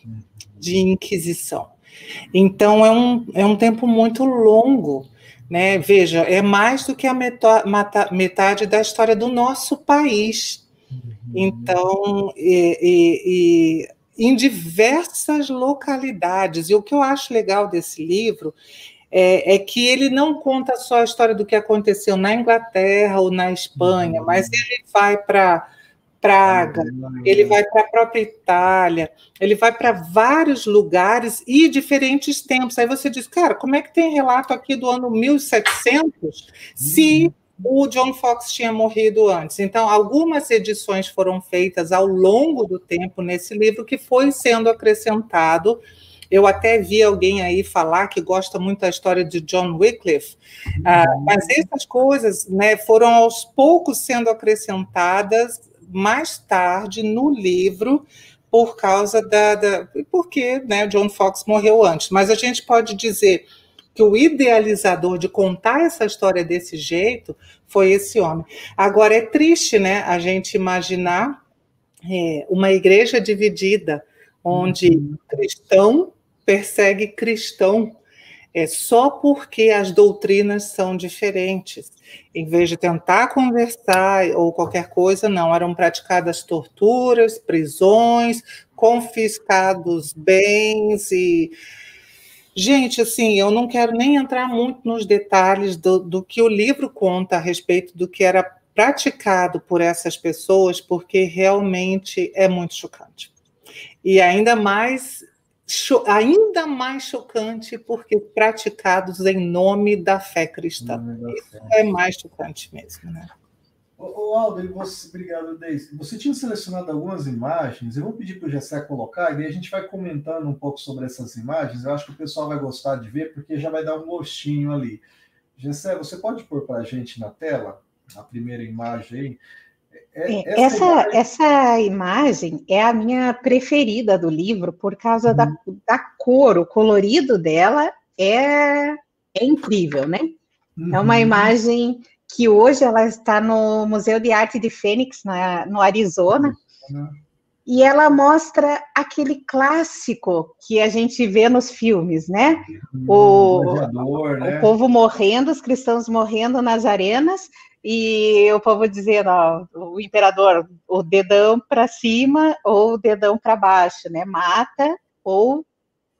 de inquisição. Então é um, é um tempo muito longo, né? Veja, é mais do que a metade da história do nosso país. Uhum. Então, e, e, e em diversas localidades. E o que eu acho legal desse livro é, é, que ele não conta só a história do que aconteceu na Inglaterra ou na Espanha, uhum. mas ele vai para Praga, ele vai para a própria Itália, ele vai para vários lugares e diferentes tempos. Aí você diz, cara, como é que tem relato aqui do ano 1700 se uhum o John Fox tinha morrido antes. Então, algumas edições foram feitas ao longo do tempo nesse livro que foi sendo acrescentado. Eu até vi alguém aí falar que gosta muito da história de John Wycliffe, uh, mas essas coisas né, foram aos poucos sendo acrescentadas mais tarde no livro por causa da, da porque né, John Fox morreu antes. Mas a gente pode dizer que o idealizador de contar essa história desse jeito foi esse homem. Agora é triste, né, a gente imaginar é, uma igreja dividida, onde uhum. cristão persegue cristão, é só porque as doutrinas são diferentes. Em vez de tentar conversar ou qualquer coisa, não, eram praticadas torturas, prisões, confiscados bens e Gente, assim, eu não quero nem entrar muito nos detalhes do, do que o livro conta a respeito do que era praticado por essas pessoas, porque realmente é muito chocante. E ainda mais ainda mais chocante porque praticados em nome da fé cristã. Isso é mais chocante mesmo, né? Ô, Aldo, você, obrigado, Deise. Você tinha selecionado algumas imagens, eu vou pedir para o Gessé colocar, e a gente vai comentando um pouco sobre essas imagens. Eu acho que o pessoal vai gostar de ver, porque já vai dar um gostinho ali. Gessé, você pode pôr para a gente na tela a primeira imagem aí? É, é, essa, essa, imagem... essa, imagem... é a minha preferida do livro, por causa uhum. da, da cor, o colorido dela é, é incrível, né? Uhum. É uma uhum. imagem que hoje ela está no Museu de Arte de Fênix, na, no Arizona, e ela mostra aquele clássico que a gente vê nos filmes, né? Uhum, o, né? o povo morrendo, os cristãos morrendo nas arenas, e o povo dizendo, ó, o imperador, o dedão para cima ou o dedão para baixo, né? Mata ou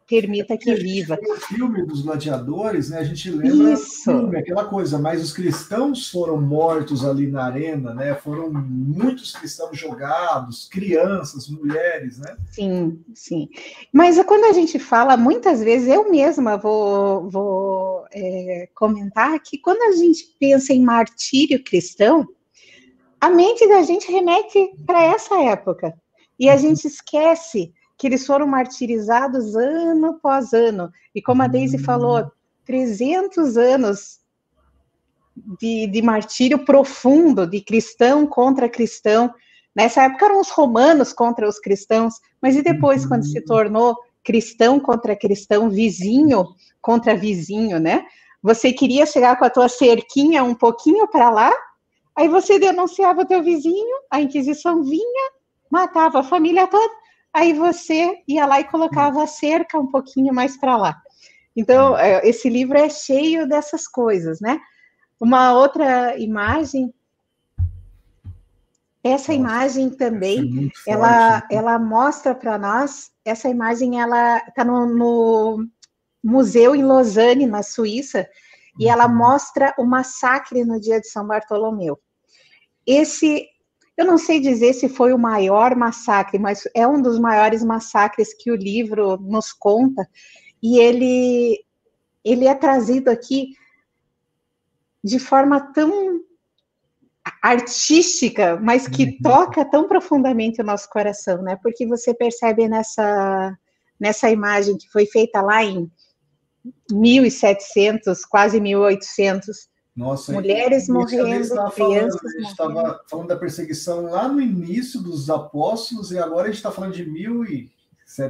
permita que viva. O filme dos gladiadores, né? A gente lembra filme, aquela coisa, mas os cristãos foram mortos ali na arena, né? Foram muitos cristãos jogados, crianças, mulheres, né? Sim, sim. Mas quando a gente fala, muitas vezes eu mesma vou, vou é, comentar que quando a gente pensa em martírio cristão, a mente da gente remete para essa época. E a uhum. gente esquece que eles foram martirizados ano após ano. E como a Daisy falou, 300 anos de, de martírio profundo, de cristão contra cristão. Nessa época eram os romanos contra os cristãos, mas e depois, quando se tornou cristão contra cristão, vizinho contra vizinho, né? Você queria chegar com a tua cerquinha um pouquinho para lá, aí você denunciava o teu vizinho, a Inquisição vinha, matava a família toda, aí você ia lá e colocava a cerca um pouquinho mais para lá. Então, é, esse livro é cheio dessas coisas, né? Uma outra imagem, essa Nossa, imagem também, é ela, forte, né? ela mostra para nós, essa imagem, ela está no, no, museu em Lausanne, na Suíça, e ela uhum. mostra o massacre no dia de São Bartolomeu. Esse eu não sei dizer se foi o maior massacre, mas é um dos maiores massacres que o livro nos conta, e ele, ele é trazido aqui de forma tão artística, mas que uhum. toca tão profundamente o nosso coração, né? Porque você percebe nessa, nessa imagem que foi feita lá em 1700, quase 1800, nossa, Mulheres morrendo, crianças falando, A gente estava falando da perseguição lá no início dos apóstolos e agora a gente está falando de mil e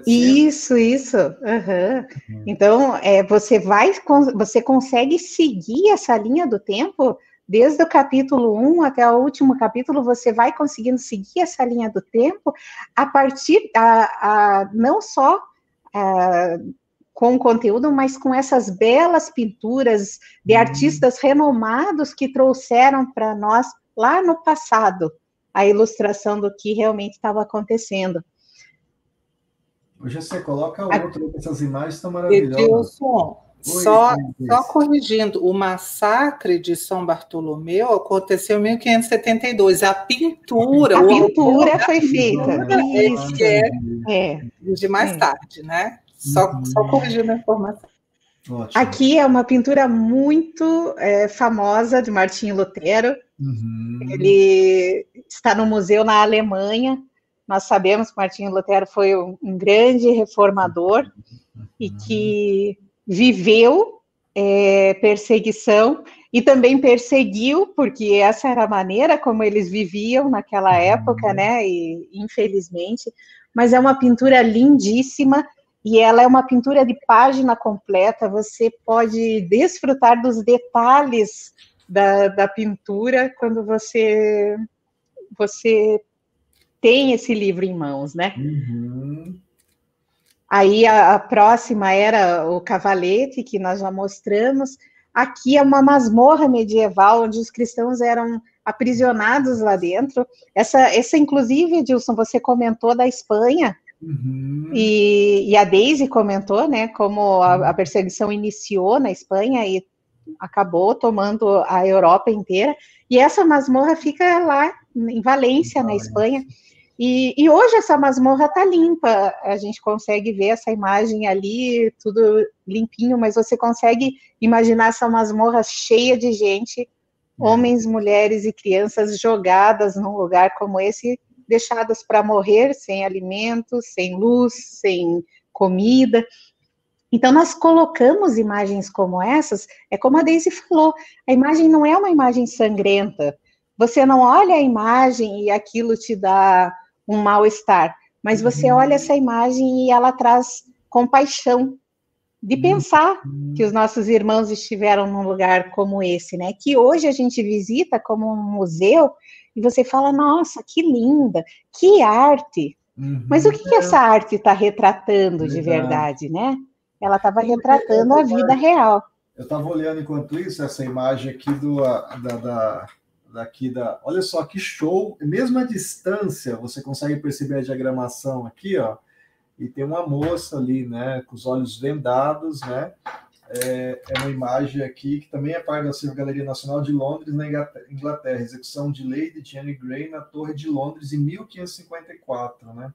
isso, isso. Uhum. Uhum. Então, é, você vai, você consegue seguir essa linha do tempo desde o capítulo 1 até o último capítulo, você vai conseguindo seguir essa linha do tempo a partir, a, a não só a, com conteúdo, mas com essas belas pinturas de uhum. artistas renomados que trouxeram para nós lá no passado a ilustração do que realmente estava acontecendo. Hoje você coloca outro, essas imagens estão maravilhosas. Edilson, só, só corrigindo, o massacre de São Bartolomeu aconteceu em 1572. A pintura. A pintura foi feita. Isso. É, é, de mais é. tarde, né? Só, uhum. só corrigindo a informação. Ótimo. Aqui é uma pintura muito é, famosa de Martinho Lutero. Uhum. Ele está no museu na Alemanha. Nós sabemos que Martinho Lutero foi um, um grande reformador uhum. e que viveu é, perseguição e também perseguiu, porque essa era a maneira como eles viviam naquela época, uhum. né? E infelizmente, mas é uma pintura lindíssima e ela é uma pintura de página completa, você pode desfrutar dos detalhes da, da pintura quando você, você tem esse livro em mãos, né? Uhum. Aí a, a, próxima era o Cavalete, que nós já mostramos. Aqui é uma masmorra medieval, onde os cristãos eram aprisionados lá dentro. Essa, essa inclusive, Edilson, você comentou da Espanha, Uhum. E, e, a Daisy comentou, né, como a, a, perseguição iniciou na Espanha e acabou tomando a Europa inteira. E essa masmorra fica lá em Valência, na Espanha. E, e hoje essa masmorra está limpa, a gente consegue ver essa imagem ali, tudo limpinho, mas você consegue imaginar essa masmorra cheia de gente, é. homens, mulheres e crianças jogadas num lugar como esse, deixadas para morrer sem alimentos, sem luz, sem comida. Então, nós colocamos imagens como essas, é como a Daisy falou, a imagem não é uma imagem sangrenta. Você não olha a imagem e aquilo te dá um mal-estar, mas você uhum. olha essa imagem e ela traz compaixão de uhum. pensar que os nossos irmãos estiveram num lugar como esse, né? Que hoje a gente visita como um museu e você fala, nossa, que linda, que arte. Uhum. Mas o que, que essa arte está retratando de verdade, né? Ela estava retratando a vida real. Eu estava olhando enquanto isso essa imagem aqui do da, da, daqui da. Olha só que show! Mesmo a distância, você consegue perceber a diagramação aqui, ó. E tem uma moça ali, né, com os olhos vendados, né? É, é, uma imagem aqui que também é parte da Silva Galeria Nacional de Londres, na Inglaterra, execução de Lady Jane Grey na Torre de Londres em 1554, né?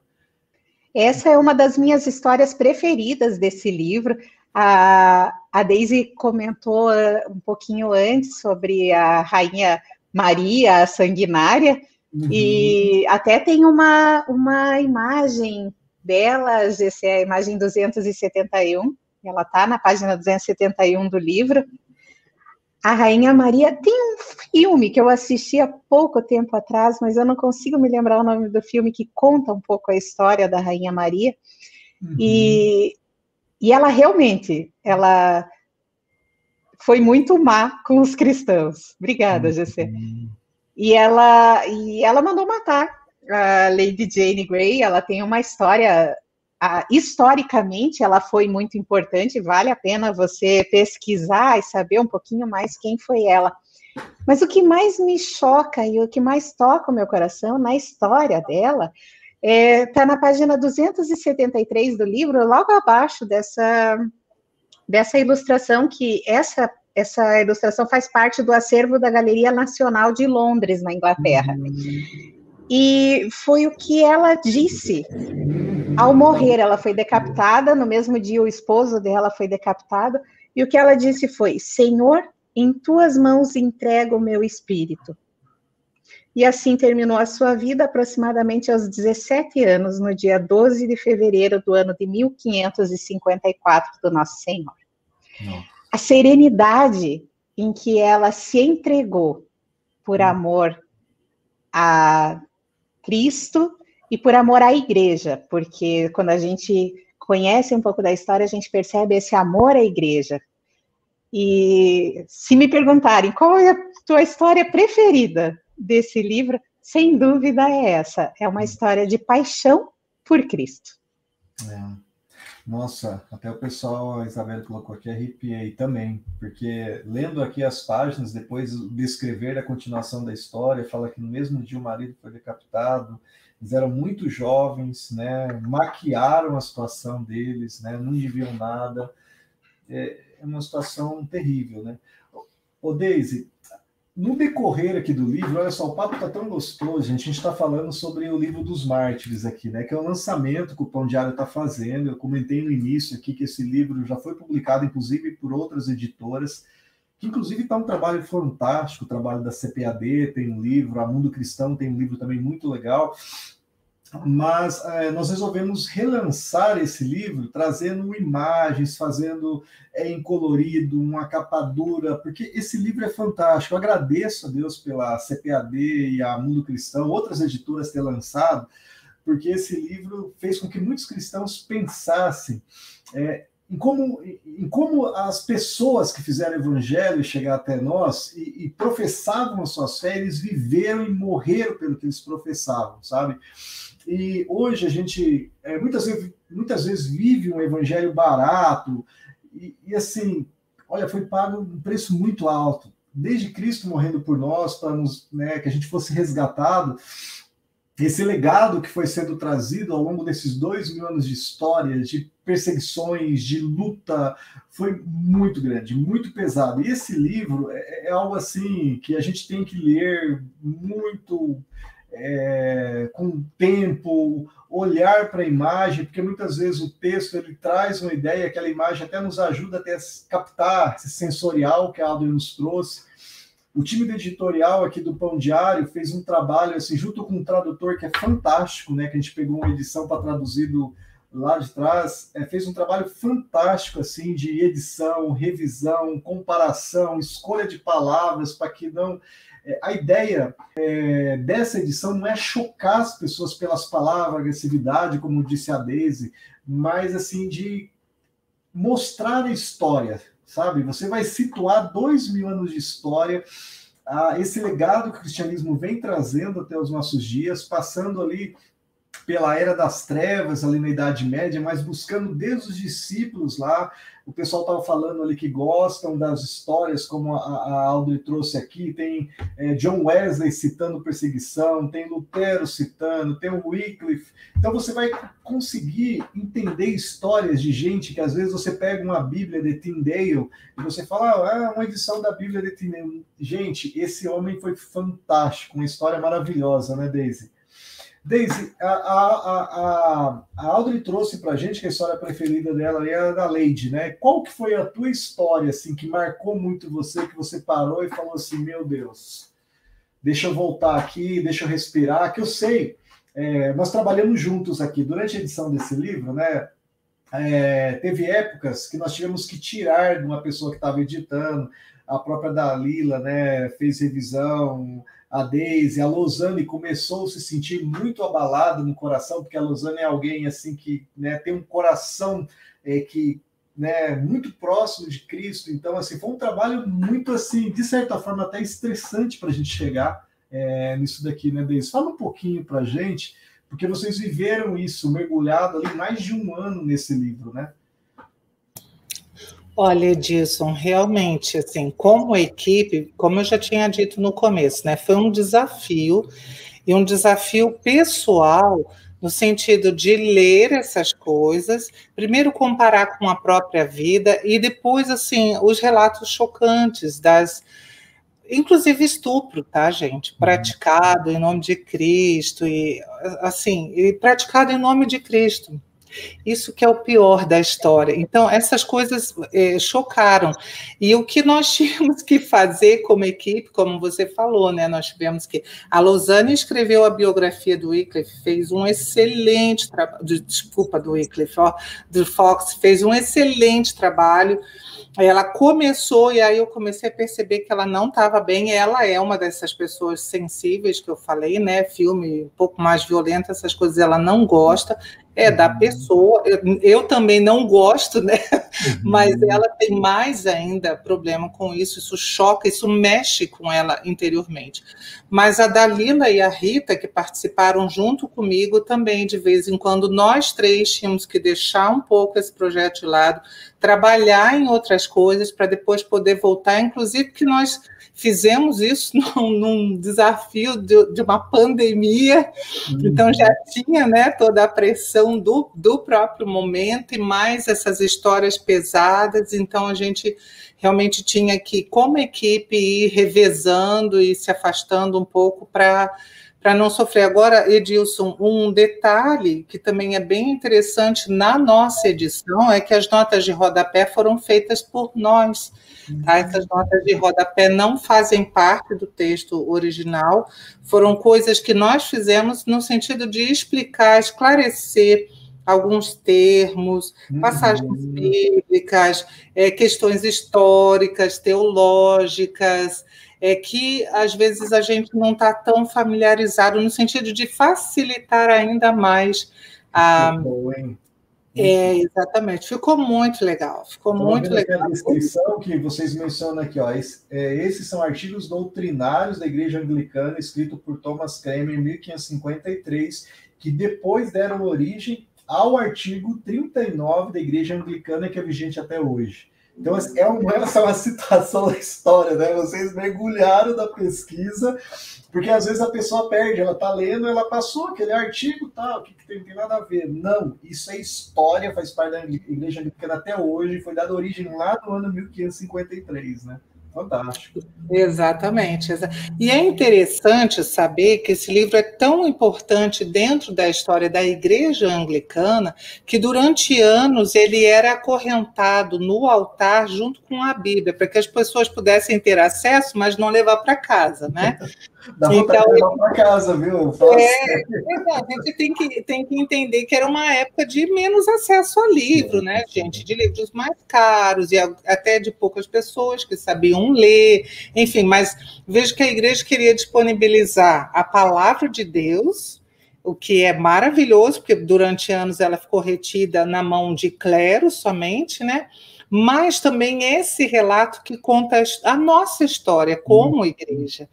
Essa é uma das minhas histórias preferidas desse livro. A, a Daisy comentou uh, um pouquinho antes sobre a Rainha Maria a Sanguinária, uhum. e até tem uma, uma imagem dela, essa é a imagem 271, ela está na página 271 do livro. A Rainha Maria tem um filme que eu assisti há pouco tempo atrás, mas eu não consigo me lembrar o nome do filme que conta um pouco a história da Rainha Maria. Uhum. E, e ela realmente, ela foi muito má com os cristãos. Obrigada, uhum. E ela, e ela mandou matar a Lady Jane Grey. Ela tem uma história historicamente ela foi muito importante, vale a pena você pesquisar e saber um pouquinho mais quem foi ela. Mas o que mais me choca e o que mais toca o meu coração na história dela está é, tá na página 273 do livro, logo abaixo dessa, dessa ilustração, que essa, essa ilustração faz parte do acervo da Galeria Nacional de Londres, na Inglaterra. Uhum. E foi o que ela disse. Ao morrer, ela foi decapitada. No mesmo dia, o esposo dela foi decapitado. E o que ela disse foi: Senhor, em tuas mãos entrego o meu espírito. E assim terminou a sua vida, aproximadamente aos 17 anos, no dia 12 de fevereiro do ano de 1554 do Nosso Senhor. Não. A serenidade em que ela se entregou por amor a Cristo e por amor à igreja, porque quando a gente conhece um pouco da história, a gente percebe esse amor à igreja. E se me perguntarem qual é a tua história preferida desse livro, sem dúvida é essa. É uma história de paixão por Cristo. É. Nossa, até o pessoal, a Isabela colocou aqui, arrepiei também, porque lendo aqui as páginas, depois de escrever a continuação da história, fala que no mesmo dia o marido foi decapitado, eles eram muito jovens, né, maquiaram a situação deles, né, não deviam nada, é, é uma situação terrível, né. Ô, Deise, no decorrer aqui do livro, olha só, o papo está tão gostoso, gente. A gente está falando sobre o livro dos mártires aqui, né? Que é o lançamento que o Pão Diário está fazendo. Eu comentei no início aqui que esse livro já foi publicado, inclusive, por outras editoras, que inclusive está um trabalho fantástico, o trabalho da CPAD tem um livro, a Mundo Cristão tem um livro também muito legal mas é, nós resolvemos relançar esse livro, trazendo imagens, fazendo é, em colorido, uma capa dura, porque esse livro é fantástico. Eu agradeço a Deus pela CPAD e a Mundo Cristão, outras editoras ter lançado, porque esse livro fez com que muitos cristãos pensassem é, em, como, em como as pessoas que fizeram o evangelho chegar até nós e, e professavam as suas fé, eles viveram e morreram pelo que eles professavam, sabe? E hoje a gente é, muitas, vezes, muitas vezes vive um evangelho barato, e, e assim, olha, foi pago um preço muito alto. Desde Cristo morrendo por nós, para nos, né, que a gente fosse resgatado, esse legado que foi sendo trazido ao longo desses dois mil anos de história, de perseguições, de luta, foi muito grande, muito pesado. E esse livro é, é algo assim que a gente tem que ler muito é, com tempo, olhar para a imagem, porque muitas vezes o texto ele traz uma ideia, aquela imagem até nos ajuda até a captar esse sensorial que a Aldo nos trouxe. O time do editorial aqui do Pão Diário fez um trabalho assim, junto com um tradutor que é fantástico, né? Que a gente pegou uma edição para traduzir do, lá de trás, é, fez um trabalho fantástico assim de edição, revisão, comparação, escolha de palavras para que não é, a ideia é, dessa edição não é chocar as pessoas pelas palavras, agressividade, como disse a Daisy, mas assim de mostrar a história, sabe? Você vai situar dois mil anos de história, esse legado que o cristianismo vem trazendo até os nossos dias, passando ali pela era das trevas, ali na Idade Média, mas buscando desde os discípulos lá. O pessoal estava falando ali que gostam das histórias, como a, a Audrey trouxe aqui. Tem é, John Wesley citando perseguição, tem Lutero citando, tem o Wycliffe. Então você vai conseguir entender histórias de gente que às vezes você pega uma Bíblia de Tyndale e você fala, ah, uma edição da Bíblia de Tyndale. Gente, esse homem foi fantástico, uma história maravilhosa, né, Daisy? Daisy, a, a, a, a Audrey trouxe para a gente que a história preferida dela é a da Lady, né? Qual que foi a tua história, assim, que marcou muito você, que você parou e falou assim, meu Deus, deixa eu voltar aqui, deixa eu respirar, que eu sei, é, nós trabalhamos juntos aqui, durante a edição desse livro, né? É, teve épocas que nós tivemos que tirar de uma pessoa que estava editando, a própria Dalila, né, fez revisão, a Deise, a Lausanne começou a se sentir muito abalada no coração, porque a Lausanne é alguém assim que né, tem um coração é, que né, muito próximo de Cristo. Então, assim, foi um trabalho muito assim, de certa forma, até estressante para a gente chegar é, nisso daqui, né, Deise? Fala um pouquinho para a gente, porque vocês viveram isso, mergulhado ali mais de um ano nesse livro, né? Olha, Edilson, realmente, assim, como equipe, como eu já tinha dito no começo, né, foi um desafio e um desafio pessoal no sentido de ler essas coisas, primeiro comparar com a própria vida e depois, assim, os relatos chocantes das inclusive estupro, tá, gente? Uhum. Praticado em nome de Cristo e assim, e praticado em nome de Cristo. Isso que é o pior da história. Então, essas coisas é, chocaram. E o que nós *laughs* tínhamos que fazer como equipe, como você falou, né? Nós tivemos que. A Lausanne escreveu a biografia do Wycliffe, fez um excelente trabalho. Desculpa, do Wycliffe, ó, do Fox, fez um excelente trabalho. Ela começou, e aí eu comecei a perceber que ela não estava bem. Ela é uma dessas pessoas sensíveis que eu falei, né? Filme um pouco mais violento, essas coisas ela não gosta é da uhum. pessoa. Eu, eu, também não gosto, né? Uhum. Mas ela tem mais ainda problema com isso. Isso choca, isso mexe com ela interiormente. Mas a Dalila e a Rita, que participaram junto comigo também, de vez em quando, nós três tínhamos que deixar um pouco esse projeto de lado, trabalhar em outras coisas para depois poder voltar, inclusive que nós fizemos isso *laughs* num, num desafio de, de, uma pandemia, uhum. então já tinha né, toda a pressão do, do próprio momento e mais essas histórias pesadas, então a gente realmente tinha que, como equipe, ir revezando e se afastando um pouco para para não sofrer. Agora, Edilson, um detalhe que também é bem interessante na nossa edição é que as notas de rodapé foram feitas por nós. Tá? Essas notas de rodapé não fazem parte do texto original, foram coisas que nós fizemos no sentido de explicar, esclarecer alguns termos, uhum. passagens bíblicas, é, questões históricas, teológicas, é que às vezes a gente não está tão familiarizado no sentido de facilitar ainda mais a. É, exatamente. Ficou muito legal. Ficou então, muito legal. A descrição que vocês mencionam aqui, ó, esse, é, esses são artigos doutrinários da Igreja Anglicana, escrito por Thomas Kramer em 1553, que depois deram origem ao artigo 39 da Igreja Anglicana, que é vigente até hoje. Então, é uma, essa é uma citação da história, né? Vocês mergulharam da pesquisa, porque às vezes a pessoa perde, ela está lendo, ela passou aquele artigo, tal, que, que tem, tem, nada a ver. Não, isso é história, faz parte da Igreja Anglicana até hoje, foi dada origem lá no ano 1553, né? Fantástico. Exatamente. E é interessante saber que esse livro é tão importante dentro da história da Igreja Anglicana que durante anos ele era acorrentado no altar junto com a Bíblia, para que as pessoas pudessem ter acesso, mas não levar para casa, né? *laughs* Dá então, levar para casa, viu? É, é, a gente tem que, tem que entender que era uma época de menos acesso a livro, né, gente? De livros mais caros e até de poucas pessoas que sabiam ler, enfim, mas vejo que a igreja queria disponibilizar a palavra de Deus, o que é maravilhoso, porque durante anos ela ficou retida na mão de clero somente, né? Mas também esse relato que conta a nossa história como igreja.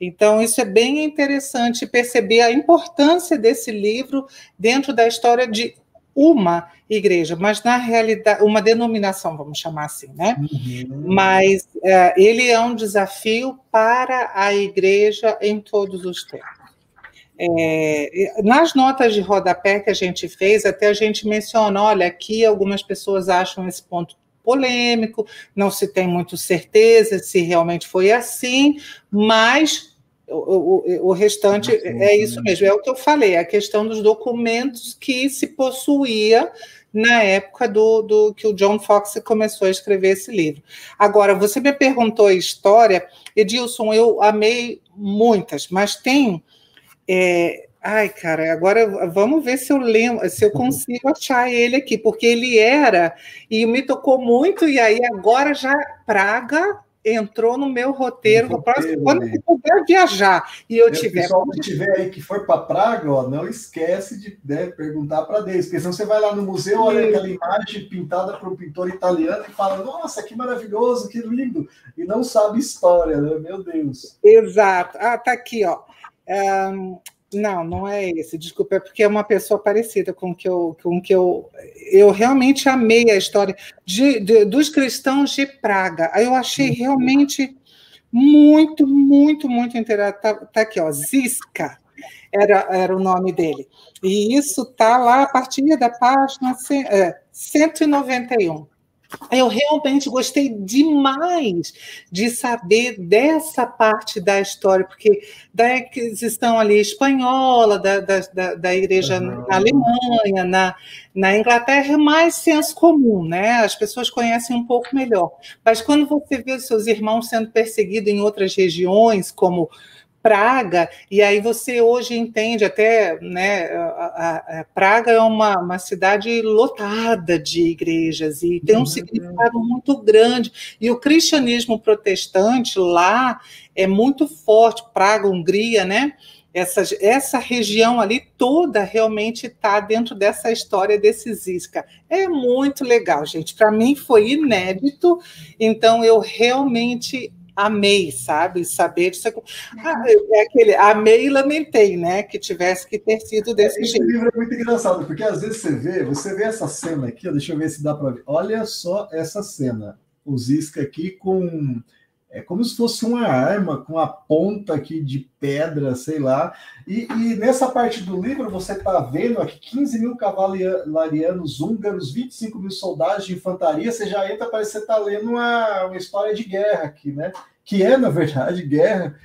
Então, isso é bem interessante perceber a importância desse livro dentro da história de uma igreja, mas na realidade, uma denominação, vamos chamar assim, né? Uhum. Mas é, ele é um desafio para a igreja em todos os tempos. É, nas notas de rodapé que a gente fez, até a gente menciona: olha, aqui algumas pessoas acham esse ponto polêmico, não se tem muito certeza se realmente foi assim, mas o, o, o restante é isso mesmo, é o que eu falei, a questão dos documentos que se possuía na época do, do, que o John Fox começou a escrever esse livro. Agora, você me perguntou a história, Edilson, eu amei muitas, mas tem é, Ai, cara, agora vamos ver se eu lembro, se eu consigo achar ele aqui, porque ele era e me tocou muito, e aí agora já Praga entrou no meu roteiro. No próximo, quando eu puder viajar e eu tiver. O pessoal que tiver aí que for para Praga, ó, não esquece de né, perguntar para Deus, porque senão você vai lá no museu, olha aquela imagem pintada por um pintor italiano e fala: Nossa, que maravilhoso, que lindo, e não sabe história, né? Meu Deus. Exato. Ah, tá aqui, ó. Um, não, não é esse. Desculpa, é porque é uma pessoa parecida com que eu, com que eu, eu realmente amei a história de, de dos cristãos de Praga. Aí eu achei uhum. realmente muito, muito, muito interessante. Tá, tá, aqui, ó, Ziska era, era o nome dele. E isso tá lá a partir da página é, 191. Eu realmente gostei demais de saber dessa parte da história, porque da aquisição ali espanhola, da, da, da igreja uhum. na Alemanha, na, na Inglaterra, é mais senso comum, né? As pessoas conhecem um pouco melhor. Mas quando você vê os seus irmãos sendo perseguidos em outras regiões, como Praga, e aí você hoje entende até, né, a, a, Praga é uma, uma cidade lotada de igrejas e tem um uhum. significado muito grande, e o cristianismo protestante lá é muito forte, Praga, Hungria, né, essa, essa região ali toda realmente está dentro dessa história desse Zisca. É muito legal, gente. Para mim foi inédito, então eu realmente amei, sabe? Saber disso. Ah, é aquele amei e lamentei, né? Que tivesse que ter sido desse Esse jeito. Esse livro é muito engraçado, porque às vezes você vê, você vê essa cena aqui, ó, deixa eu ver se dá para ver. Olha só essa cena. O Zisca aqui com é como se fosse uma arma com a ponta aqui de pedra, sei lá. E, e nessa parte do livro você está vendo aqui 15 mil cavalarianos húngaros, 25 mil soldados de infantaria. Você já entra, parece que você está lendo uma, uma história de guerra aqui, né? Que é, na verdade, guerra,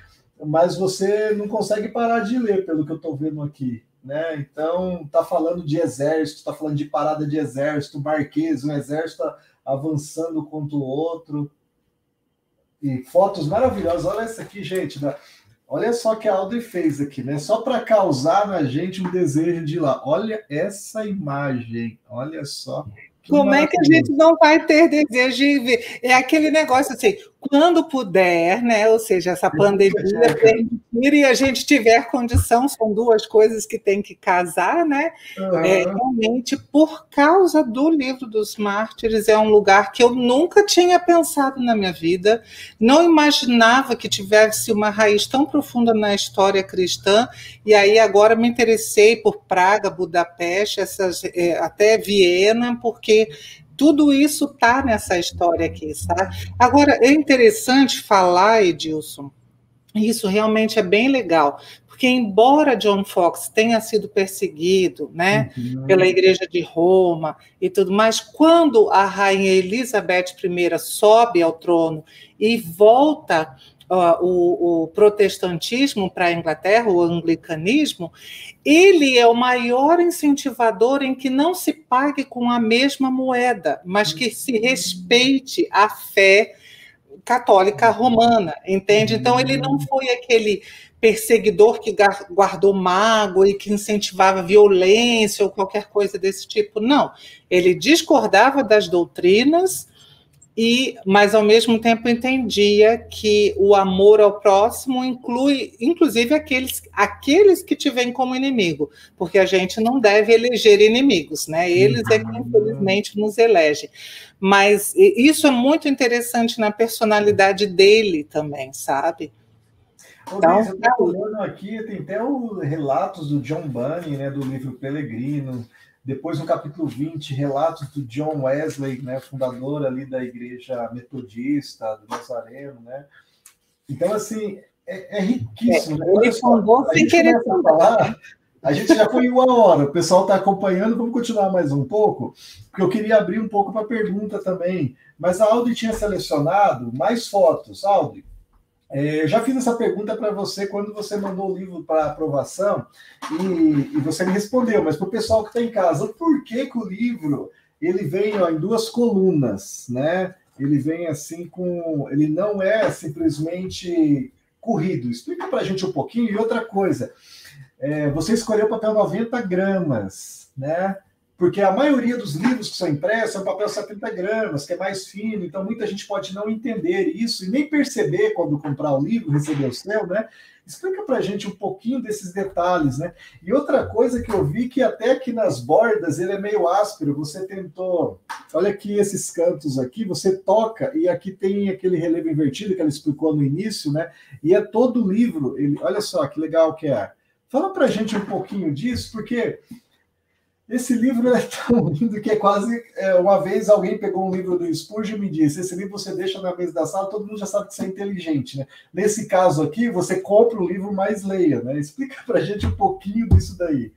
mas você não consegue parar de ler, pelo que eu estou vendo aqui. Né? Então, tá falando de exército, tá falando de parada de exército, marquês, um exército avançando contra o outro e fotos maravilhosas. Olha essa aqui, gente. Né? Olha só que a Audrey fez aqui, né? Só para causar na gente um desejo de ir lá. Olha essa imagem, olha só. Como é que a gente não vai ter desejo de ver? É aquele negócio assim, quando puder, né? Ou seja, essa pandemia permitir e a gente tiver condição, são duas coisas que tem que casar, né? Uhum. É, realmente, por causa do livro dos mártires, é um lugar que eu nunca tinha pensado na minha vida, não imaginava que tivesse uma raiz tão profunda na história cristã, e aí agora me interessei por Praga, Budapeste, essas, é, até Viena, porque tudo isso está nessa história aqui, sabe? Agora, é interessante falar, Edilson, isso realmente é bem legal, porque embora John Fox tenha sido perseguido, né, uhum. pela Igreja de Roma e tudo mais, quando a rainha Elizabeth I sobe ao trono e volta o, o, protestantismo para a Inglaterra, o anglicanismo, ele é o maior incentivador em que não se pague com a mesma moeda, mas que se respeite a fé católica romana, entende? Então ele não foi aquele perseguidor que guardou mágoa e que incentivava violência ou qualquer coisa desse tipo, não. Ele discordava das doutrinas e mas ao mesmo tempo entendia que o amor ao próximo inclui inclusive aqueles aqueles que te veem como inimigo, porque a gente não deve eleger inimigos, né? Eles é que uhum. infelizmente nos elegem. Mas isso é muito interessante na personalidade dele também, sabe? Então, eu estou olhando aqui, tem até os relatos do John Bunny, né, do livro Pelegrino, depois, no capítulo 20, relatos do John Wesley, né, fundador ali da igreja metodista do Nazareno, né? Então, assim, é, é riquíssimo. É, ele fundou sem querer falar. A gente já foi uma hora, o pessoal está acompanhando, vamos continuar mais um pouco, porque eu queria abrir um pouco para pergunta também. Mas a Audi tinha selecionado mais fotos. Audi, é, eu já fiz essa pergunta para você quando você mandou o livro para aprovação e, e, você me respondeu, mas para o pessoal que está em casa, por que, que o livro ele vem ó, em duas colunas, né? Ele vem assim com. Ele não é simplesmente corrido. Explica para a gente um pouquinho. E outra coisa, é, você escolheu o papel 90 gramas, né? Porque a maioria dos livros que são impressos é um papel 70 gramas, que é mais fino, então muita gente pode não entender isso e nem perceber quando comprar o livro, receber o seu, né? Explica para a gente um pouquinho desses detalhes, né? E outra coisa que eu vi que até aqui nas bordas ele é meio áspero, você tentou, olha aqui esses cantos aqui, você toca e aqui tem aquele relevo invertido que ela explicou no início, né? E é todo o livro, ele, olha só que legal que é. Fala para a gente um pouquinho disso, porque esse livro é tão lindo que é quase. É, uma vez alguém pegou um livro do Spurgeon e me disse: esse livro você deixa na mesa da sala, todo mundo já sabe que você é inteligente, né? Nesse caso aqui, você compra o livro, mais leia, né? Explica para a gente um pouquinho disso daí.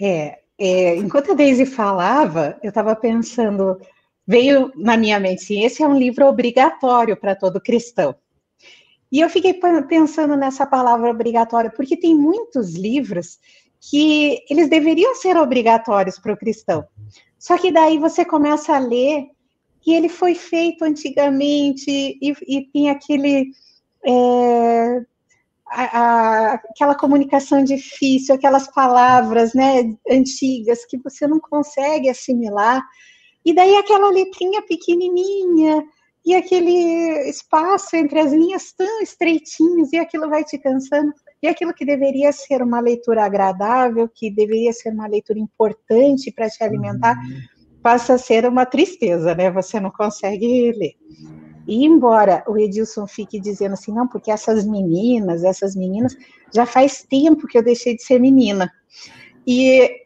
É, é, enquanto a Daisy falava, eu estava pensando, veio na minha mente, sim, esse é um livro obrigatório para todo cristão. E eu fiquei pensando nessa palavra obrigatória, porque tem muitos livros que eles deveriam ser obrigatórios para o cristão. Só que daí você começa a ler e ele foi feito antigamente e, e tem aquele é, a, a, aquela comunicação difícil, aquelas palavras né, antigas que você não consegue assimilar. E daí aquela letrinha pequenininha e aquele espaço entre as linhas tão estreitinhos e aquilo vai te cansando. E aquilo que deveria ser uma leitura agradável, que deveria ser uma leitura importante para te alimentar, uhum. passa a ser uma tristeza, né? Você não consegue ler. E embora o Edilson fique dizendo assim, não, porque essas meninas, essas meninas, já faz tempo que eu deixei de ser menina. E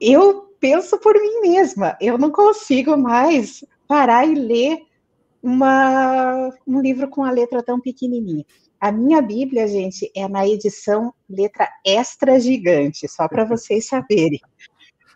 eu penso por mim mesma, eu não consigo mais parar e ler uma, um livro com a letra tão pequenininha. A minha Bíblia, gente, é na edição letra extra gigante, só para vocês saberem.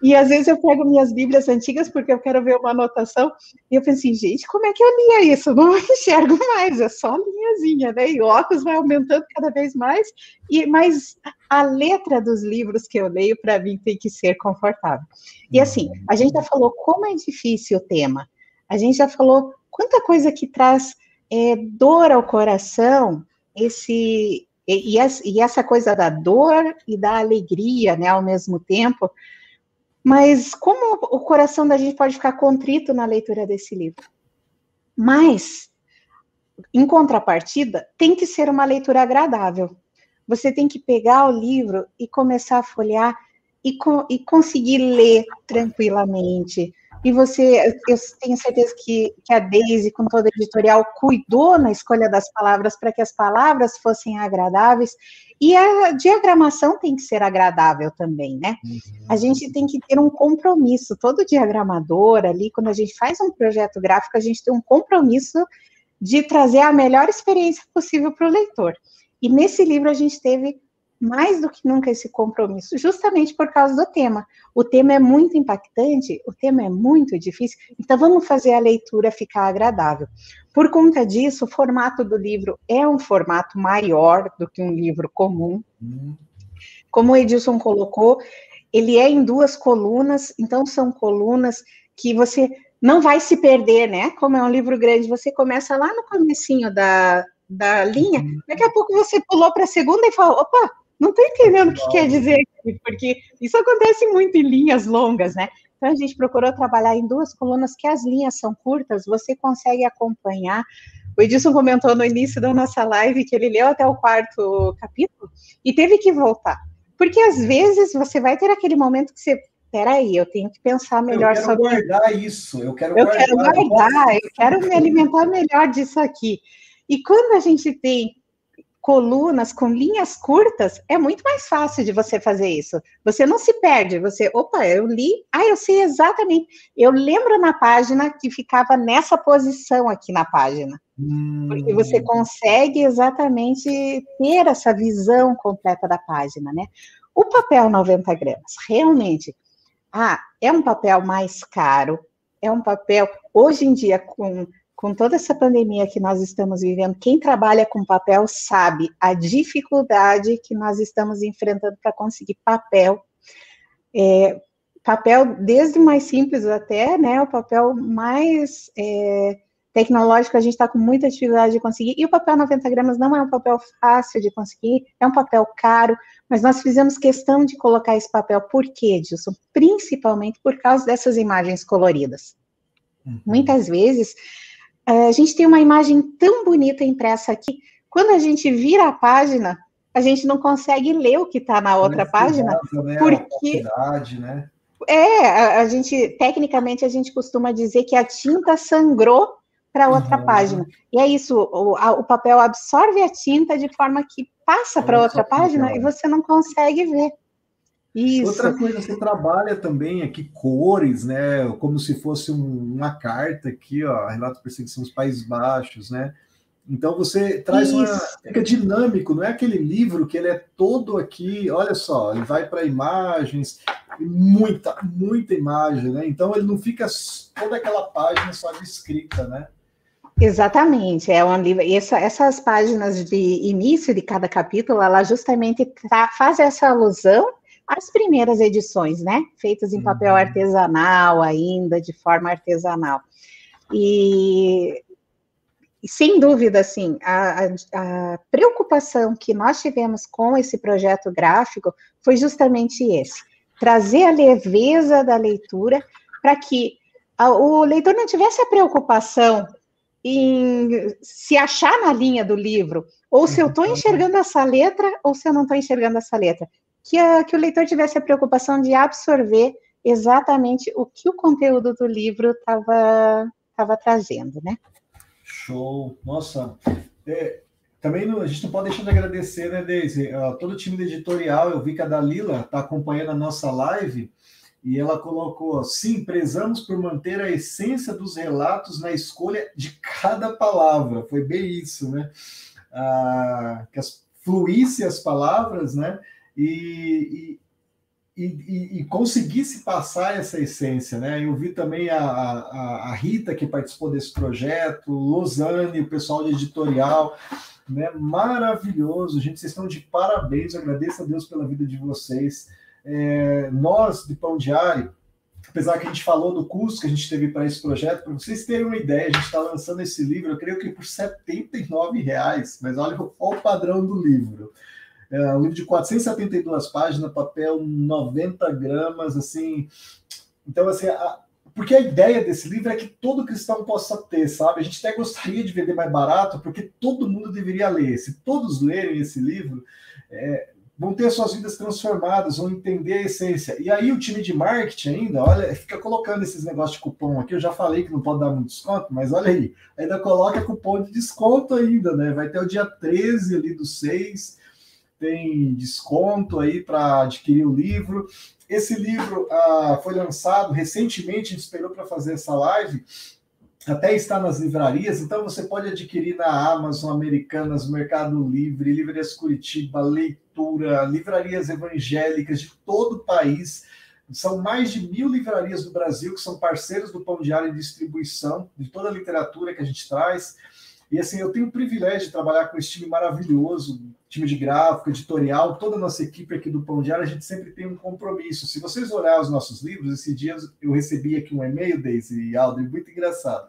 E às vezes eu pego minhas Bíblias antigas porque eu quero ver uma anotação e eu penso assim, gente, como é que eu lia isso? Não *laughs* enxergo mais, é só linhazinha, né? E o óculos vai aumentando cada vez mais, e mas a letra dos livros que eu leio, para mim, tem que ser confortável. E assim, a gente já falou como é difícil o tema, a gente já falou quanta coisa que traz é, dor ao coração esse e, e, essa coisa da dor e da alegria, né, ao mesmo tempo. Mas como o coração da gente pode ficar contrito na leitura desse livro? Mas, em contrapartida, tem que ser uma leitura agradável. Você tem que pegar o livro e começar a folhear e, co e conseguir ler tranquilamente, e você, eu tenho certeza que, que a Daisy, com toda a editorial, cuidou na escolha das palavras para que as palavras fossem agradáveis. E a diagramação tem que ser agradável também, né? Uhum. A gente tem que ter um compromisso. Todo diagramador ali, quando a gente faz um projeto gráfico, a gente tem um compromisso de trazer a melhor experiência possível para o leitor. E nesse livro a gente teve mais do que nunca esse compromisso, justamente por causa do tema. O tema é muito impactante, o tema é muito difícil, então vamos fazer a leitura ficar agradável. Por conta disso, o formato do livro é um formato maior do que um livro comum. Como o Edilson colocou, ele é em duas colunas, então são colunas que você não vai se perder, né? Como é um livro grande, você começa lá no comecinho da, da linha, daqui a pouco você pulou para a segunda e falou, opa, não estou entendendo o que quer dizer, porque isso acontece muito em linhas longas, né? Então a gente procurou trabalhar em duas colunas que as linhas são curtas, você consegue acompanhar. O Edilson comentou no início da nossa live que ele leu até o quarto capítulo e teve que voltar. Porque às vezes você vai ter aquele momento que você peraí, eu tenho que pensar melhor sobre. Eu quero guardar isso, eu quero eu guardar. Quero guardar eu quero me alimentar melhor disso aqui. E quando a gente tem colunas com linhas curtas, é muito mais fácil de você fazer isso. Você não se perde, você, opa, eu li, ah, eu sei exatamente. Eu lembro na página que ficava nessa posição aqui na página. Hum. Porque você consegue exatamente ter essa visão completa da página, né? O papel 90 gramas, realmente, ah, é um papel mais caro, é um papel, hoje em dia, com com toda essa pandemia que nós estamos vivendo, quem trabalha com papel sabe a dificuldade que nós estamos enfrentando para conseguir papel. É, papel desde o mais simples até, né, o papel mais é, tecnológico, a gente está com muita dificuldade de conseguir, e o papel 90 gramas não é um papel fácil de conseguir, é um papel caro, mas nós fizemos questão de colocar esse papel, por quê, Dilson? Principalmente por causa dessas imagens coloridas. Uhum. Muitas vezes, a gente tem uma imagem tão bonita impressa aqui, quando a gente vira a página, a gente não consegue ler o que está na outra página, né? porque né? é a, a, gente tecnicamente a gente costuma dizer que a tinta sangrou para outra uhum. página e é isso, o, a, o, papel absorve a tinta de forma que passa para outra página e você não consegue ver. Isso. Outra coisa, você trabalha também aqui cores, né? Como se fosse um, uma carta aqui, ó, relato perseguição dos Países Baixos, né? Então você traz Isso. uma. Fica dinâmico, não é aquele livro que ele é todo aqui, olha só, ele vai para imagens, muita, muita imagem, né? Então ele não fica toda aquela página só de escrita, né? Exatamente, é um livro. Essa, essas páginas de início de cada capítulo, ela justamente faz essa alusão as primeiras edições, né? Feitas em papel uhum. artesanal ainda, de forma artesanal. E, sem dúvida, assim, a, a, preocupação que nós tivemos com esse projeto gráfico foi justamente esse: trazer a leveza da leitura para que a, o leitor não tivesse a preocupação em se achar na linha do livro, ou se eu estou uhum. enxergando essa letra, ou se eu não estou enxergando essa letra que, a, que o leitor tivesse a preocupação de absorver exatamente o que o conteúdo do livro estava trazendo, né? Show! Nossa, é, também não, a gente não pode deixar de agradecer, né, Deise? Uh, todo o time do editorial, eu vi que a Dalila está acompanhando a nossa live e ela colocou: sim, prezamos por manter a essência dos relatos na escolha de cada palavra. Foi bem isso, né? Uh, que as, fluísse as palavras, né? E, e, e, e, conseguisse passar essa essência, né? Eu vi também a, a, a, Rita que participou desse projeto, Losane, o pessoal de editorial, né? Maravilhoso, gente, vocês estão de parabéns, eu agradeço a Deus pela vida de vocês. É, nós, de Pão Diário, apesar que a gente falou do custo que a gente teve para esse projeto, para vocês terem uma ideia, a gente está lançando esse livro, eu creio que por R$ reais, mas olha, olha o padrão do livro. É um livro de 472 páginas, papel 90 gramas, assim. Então, assim, a, porque a ideia desse livro é que todo cristão possa ter, sabe? A gente até gostaria de vender mais barato, porque todo mundo deveria ler. Se todos lerem esse livro, é, vão ter suas vidas transformadas, vão entender a essência. E aí o time de marketing ainda, olha, fica colocando esses negócios de cupom aqui. Eu já falei que não pode dar muito desconto, mas olha aí, ainda coloca cupom de desconto ainda, né? Vai ter o dia 13 ali do 6 tem desconto aí para adquirir o livro. Esse livro ah, foi lançado recentemente, a gente esperou para fazer essa live, até está nas livrarias, então você pode adquirir na Amazon, Americanas, Mercado Livre, Livrarias Curitiba, Leitura, livrarias evangélicas de todo o país. São mais de mil livrarias do Brasil que são parceiros do Pão Diário em distribuição de toda a literatura que a gente traz. E assim, eu tenho o privilégio de trabalhar com esse time maravilhoso, time de gráfico, editorial, toda a nossa equipe aqui do Pão Diário, a gente sempre tem um compromisso. Se vocês olharem os nossos livros, esses dias eu recebi aqui um e-mail, Daisy e Aldo, muito engraçado.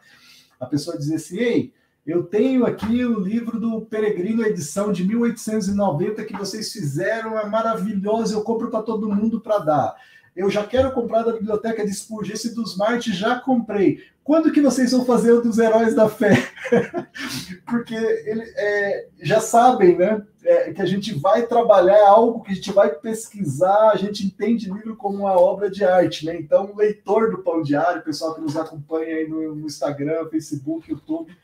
A pessoa dizia assim, ei, eu tenho aqui o livro do Peregrino, edição de 1890, que vocês fizeram, é maravilhoso, eu compro para todo mundo para dar eu já quero comprar da biblioteca de Spurgeon, esse dos Marte já comprei. Quando que vocês vão fazer o dos Heróis da Fé? *laughs* Porque ele, é, já sabem, né? É, que a gente vai trabalhar algo que a gente vai pesquisar, a gente entende livro como uma obra de arte, né? Então, o leitor do Pão Diário, o pessoal que nos acompanha aí no, no Instagram, Facebook, YouTube,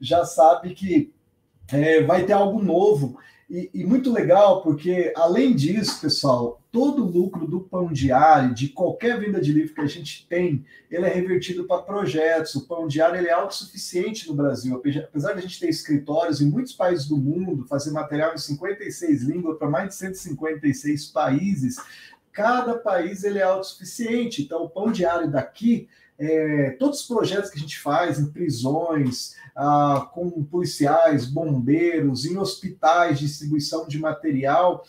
já sabe que é, vai ter algo novo e, e, muito legal, porque além disso, pessoal, todo o lucro do pão diário, de qualquer venda de livro que a gente tem, ele é revertido para projetos. O pão diário ele é autossuficiente no Brasil. Apesar de a gente ter escritórios em muitos países do mundo, fazer material em 56 línguas para mais de 156 países, cada país ele é autossuficiente. Então, o pão diário daqui é, todos os projetos que a gente faz em prisões, ah, com policiais, bombeiros, em hospitais, distribuição de material,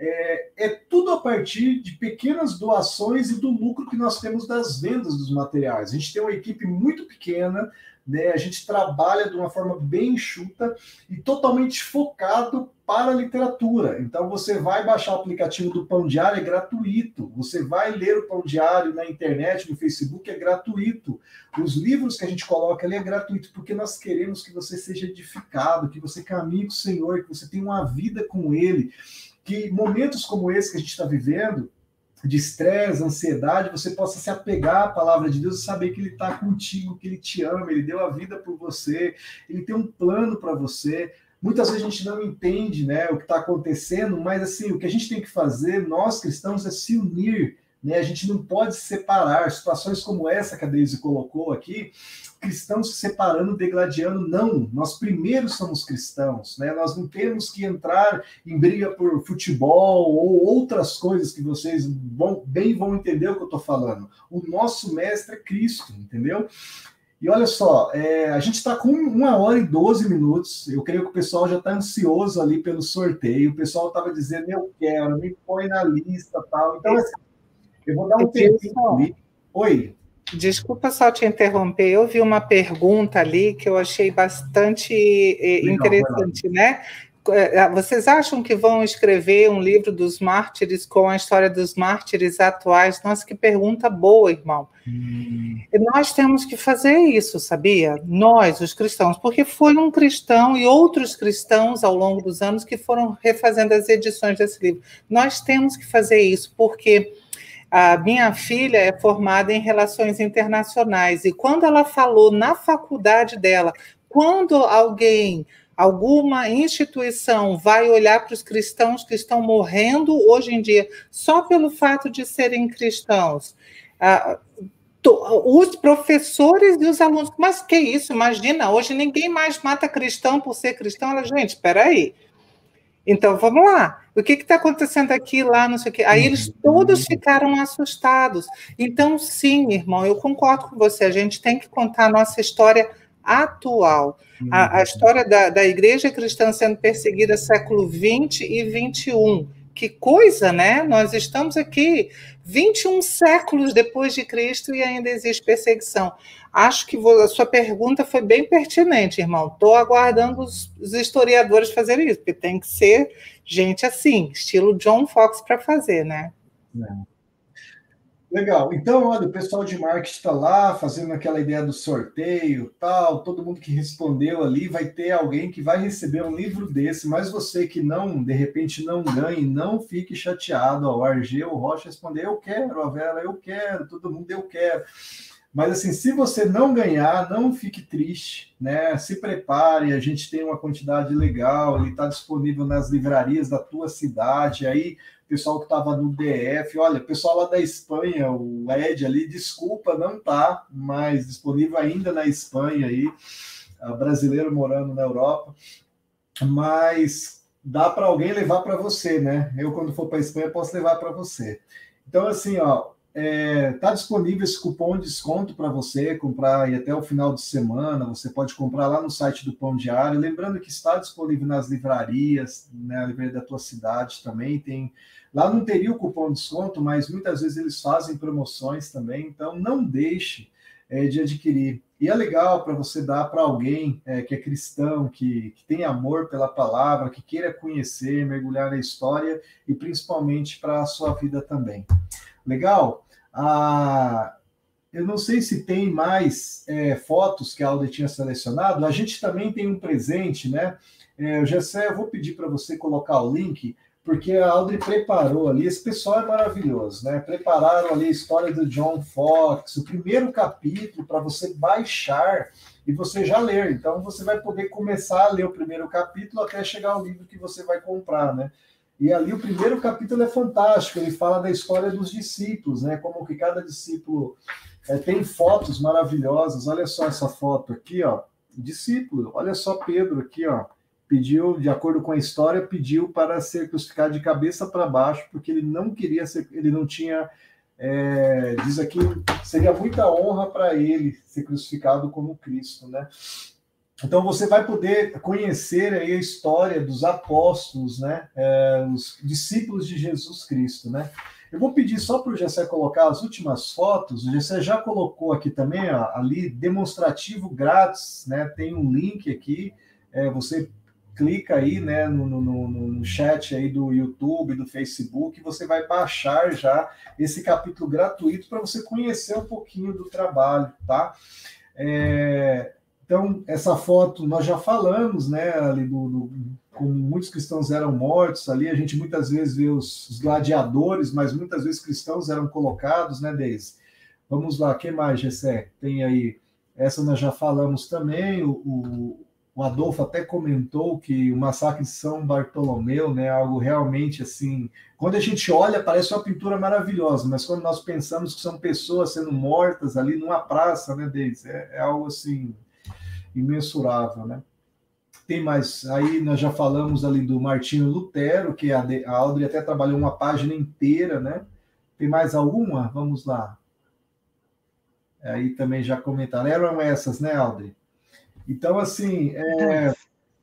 é, é, tudo a partir de pequenas doações e do lucro que nós temos das vendas dos materiais. A gente tem uma equipe muito pequena, né? A gente trabalha de uma forma bem enxuta e totalmente focado para a literatura. Então você vai baixar o aplicativo do Pão Diário, é gratuito. Você vai ler o Pão Diário na internet, no Facebook, é gratuito. Os livros que a gente coloca ali é gratuito, porque nós queremos que você seja edificado, que você caminhe com o Senhor, que você tenha uma vida com Ele. Que momentos como esse que a gente está vivendo, de estresse, ansiedade, você possa se apegar à palavra de Deus e saber que Ele está contigo, que Ele te ama, Ele deu a vida por você, Ele tem um plano para você. Muitas vezes a gente não entende né, o que está acontecendo, mas assim, o que a gente tem que fazer, nós cristãos, é se unir né? A gente não pode separar situações como essa que a Deise colocou aqui, cristãos se separando, degladiando. Não, nós primeiro somos cristãos. Né? Nós não temos que entrar em briga por futebol ou outras coisas que vocês vão, bem vão entender o que eu estou falando. O nosso mestre é Cristo, entendeu? E olha só, é, a gente está com uma hora e 12 minutos. Eu creio que o pessoal já está ansioso ali pelo sorteio. O pessoal estava dizendo, eu quero, me põe na lista tal. Então, assim, eu vou dar um tempinho ali. Oi. Desculpa só te interromper, eu vi uma pergunta ali que eu achei bastante eh, Legal, interessante, né? Eh, ah, vocês acham que vão escrever um livro dos mártires com a história dos mártires atuais? Nossa, que pergunta boa, irmão. Hum. Nós temos que fazer isso, sabia? Nós, os cristãos, porque foi um cristão e outros cristãos ao longo dos anos que foram refazendo as edições desse livro. Nós temos que fazer isso, porque a minha filha é formada em relações internacionais e quando ela falou na faculdade dela, quando alguém, alguma instituição vai olhar para os cristãos que estão morrendo hoje em dia só pelo fato de serem cristãos, os professores e os alunos, mas que isso? Imagina, hoje ninguém mais mata cristão por ser cristão. Ela, gente, espera aí. Então, vamos lá. O que está acontecendo aqui, lá, não sei o quê. Aí eles uhum. todos ficaram assustados. Então, sim, irmão, eu concordo com você. A gente tem que contar a nossa história atual. A, a uhum. história da, da igreja cristã sendo perseguida século XX e XXI que coisa, né? Nós estamos aqui 21 séculos depois de Cristo e ainda existe perseguição. Acho que a sua pergunta foi bem pertinente, irmão. Estou aguardando os, os, historiadores fazerem isso, porque tem que ser gente assim, estilo John Fox para fazer, né? É. Legal. Então, olha, o pessoal de marketing está lá fazendo aquela ideia do sorteio, tal. Todo mundo que respondeu ali vai ter alguém que vai receber um livro desse. Mas você que não, de repente, não ganhe, não fique chateado. Ó, o Argel, o Rocha respondeu: Eu quero, a Vera, eu quero, todo mundo, eu quero. Mas assim, se você não ganhar, não fique triste, né? Se prepare, a gente tem uma quantidade legal, ele está disponível nas livrarias da tua cidade. Aí pessoal que estava no DF, olha, pessoal lá da Espanha, o Ed ali, desculpa, não tá mais disponível ainda na Espanha aí, brasileiro morando na Europa, mas dá para alguém levar para você, né? Eu quando for para Espanha posso levar para você. Então assim, ó, é, tá disponível esse cupom de desconto para você comprar e até o final de semana. Você pode comprar lá no site do Pão Diário. Lembrando que está disponível nas livrarias, né, a livraria da tua cidade também tem Lá não teria o cupom de desconto, mas muitas vezes eles fazem promoções também, então não deixe é, de adquirir. E é legal para você dar para alguém é, que é cristão, que, que tem amor pela palavra, que queira conhecer, mergulhar na história e principalmente para a sua vida também. Legal? Ah, eu não sei se tem mais é, fotos que a Alda tinha selecionado. A gente também tem um presente, né? É, Gessé, eu vou pedir para você colocar o link porque a Audrey preparou ali, esse pessoal é maravilhoso, né? Prepararam ali a história do John Fox, o primeiro capítulo para você baixar e você já ler. Então você vai poder começar a ler o primeiro capítulo até chegar ao livro que você vai comprar, né? E ali o primeiro capítulo é fantástico, ele fala da história dos discípulos, né? Como que cada discípulo é, tem fotos maravilhosas. Olha só essa foto aqui, ó. Discípulo, olha só Pedro aqui, ó pediu, de acordo com a história, pediu para ser crucificado de cabeça para baixo, porque ele não queria ser, ele não tinha, é, diz aqui, seria muita honra para ele ser crucificado como Cristo, né? Então você vai poder conhecer aí a história dos apóstolos, né? É, os discípulos de Jesus Cristo, né? Eu vou pedir só para o Gessé colocar as últimas fotos. O Gessé já colocou aqui também, ó, ali, demonstrativo grátis, né? Tem um link aqui. É, você clica aí né, no, no, no, chat aí do YouTube, do Facebook, você vai baixar já esse capítulo gratuito para você conhecer um pouquinho do trabalho, tá? É, então, essa foto nós já falamos, né, ali do, do, como muitos cristãos eram mortos ali, a gente muitas vezes vê os, os gladiadores, mas muitas vezes cristãos eram colocados, né, Deise? Vamos lá, que mais, Gessé? Tem aí, essa nós já falamos também, o, o o Adolfo até comentou que o massacre de São Bartolomeu, né, algo realmente assim, quando a gente olha parece uma pintura maravilhosa, mas quando nós pensamos que são pessoas sendo mortas ali numa praça, né, deles, é, é algo assim imensurável, né? Tem mais, aí nós já falamos ali do Martinho Lutero, que a, Audrey até trabalhou uma página inteira, né? Tem mais alguma? Vamos lá. Aí também já comentaram. Eram essas, né, Audrey? Então, assim, é,